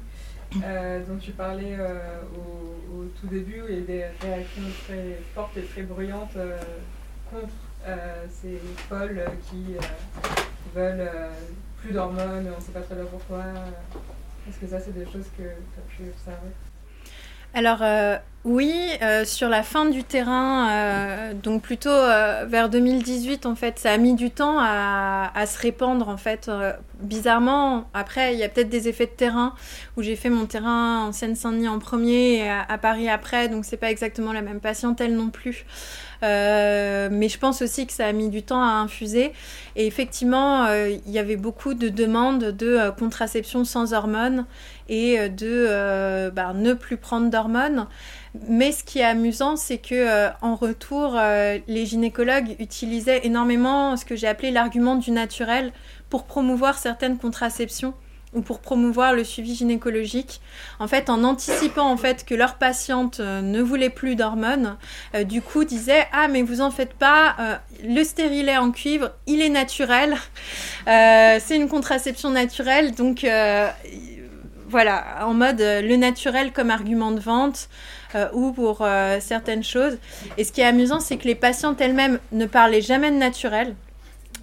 euh, dont tu parlais euh, au, tout début, où il y a des réactions très fortes et très bruyantes contre ces folles qui veulent plus d'hormones, on ne sait pas très bien pourquoi. Est-ce que ça, c'est des choses que tu as pu observer? Alors euh, oui, euh, sur la fin du terrain, euh, donc plutôt vers 2018 en fait, ça a mis du temps à, se répandre en fait. bizarrement, après il y a peut-être des effets de terrain où j'ai fait mon terrain en Seine-Saint-Denis en premier et à, Paris après, donc c'est pas exactement la même patientèle non plus. Mais je pense aussi que ça a mis du temps à infuser. Et effectivement, il y avait beaucoup de demandes de contraception sans hormones et euh, de euh, bah, ne plus prendre d'hormones. Mais ce qui est amusant, c'est que euh, en retour, les gynécologues utilisaient énormément ce que j'ai appelé l'argument du naturel pour promouvoir certaines contraceptions ou pour promouvoir le suivi gynécologique. En fait, en anticipant en fait que leur patiente ne voulait plus d'hormones, du coup disaient ah mais vous en faites pas, le stérilet en cuivre, il est naturel, c'est une contraception naturelle, donc voilà, en mode euh, le naturel comme argument de vente euh, ou pour euh, certaines choses. Et ce qui est amusant, c'est que les patientes elles-mêmes ne parlaient jamais de naturel.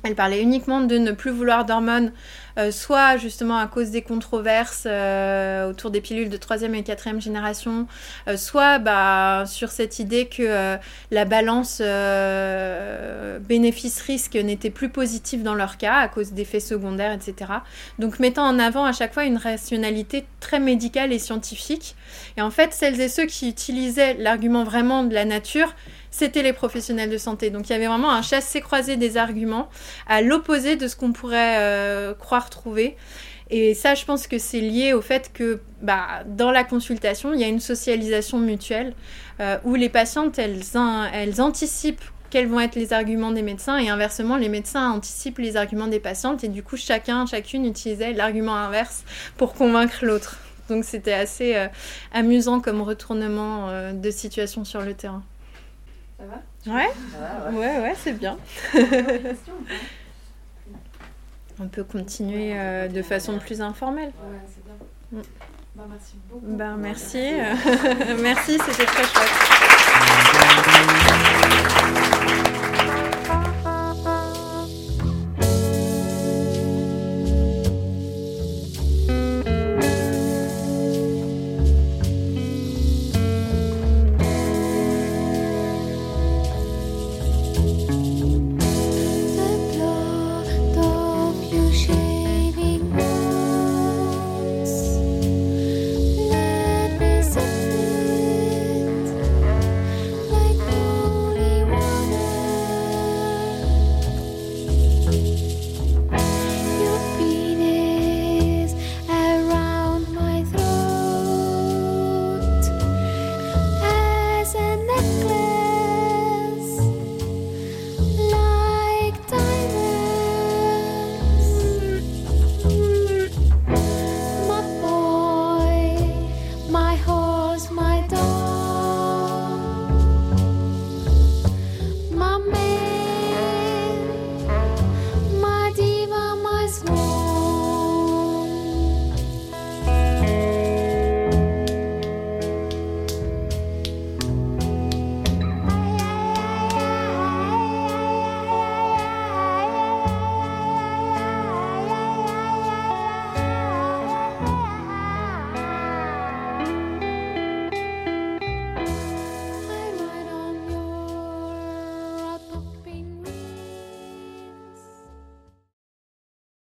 Elles parlaient uniquement de ne plus vouloir d'hormones euh, soit justement à cause des controverses euh, autour des pilules de troisième et quatrième génération, euh, soit bah, sur cette idée que la balance bénéfice-risque n'était plus positive dans leur cas à cause d'effets secondaires, etc. Donc mettant en avant à chaque fois une rationalité très médicale et scientifique. Et en fait, celles et ceux qui utilisaient l'argument vraiment de la nature, c'était les professionnels de santé. Donc il y avait vraiment un chassé-croisé des arguments à l'opposé de ce qu'on pourrait euh, croire trouver. Et ça, je pense que c'est lié au fait que bah, dans la consultation, il y a une socialisation mutuelle euh, où les patientes, elles, elles anticipent quels vont être les arguments des médecins et inversement, les médecins anticipent les arguments des patientes et du coup, chacun, chacune utilisait l'argument inverse pour convaincre l'autre. Donc c'était assez euh, amusant comme retournement de situation sur le terrain. Ça va? Ouais. ouais. ouais, c'est bien. On peut continuer euh, de façon plus informelle. Ouais, c'est bien. Mm. Bah, merci beaucoup. Bah, merci. merci, c'était très chouette.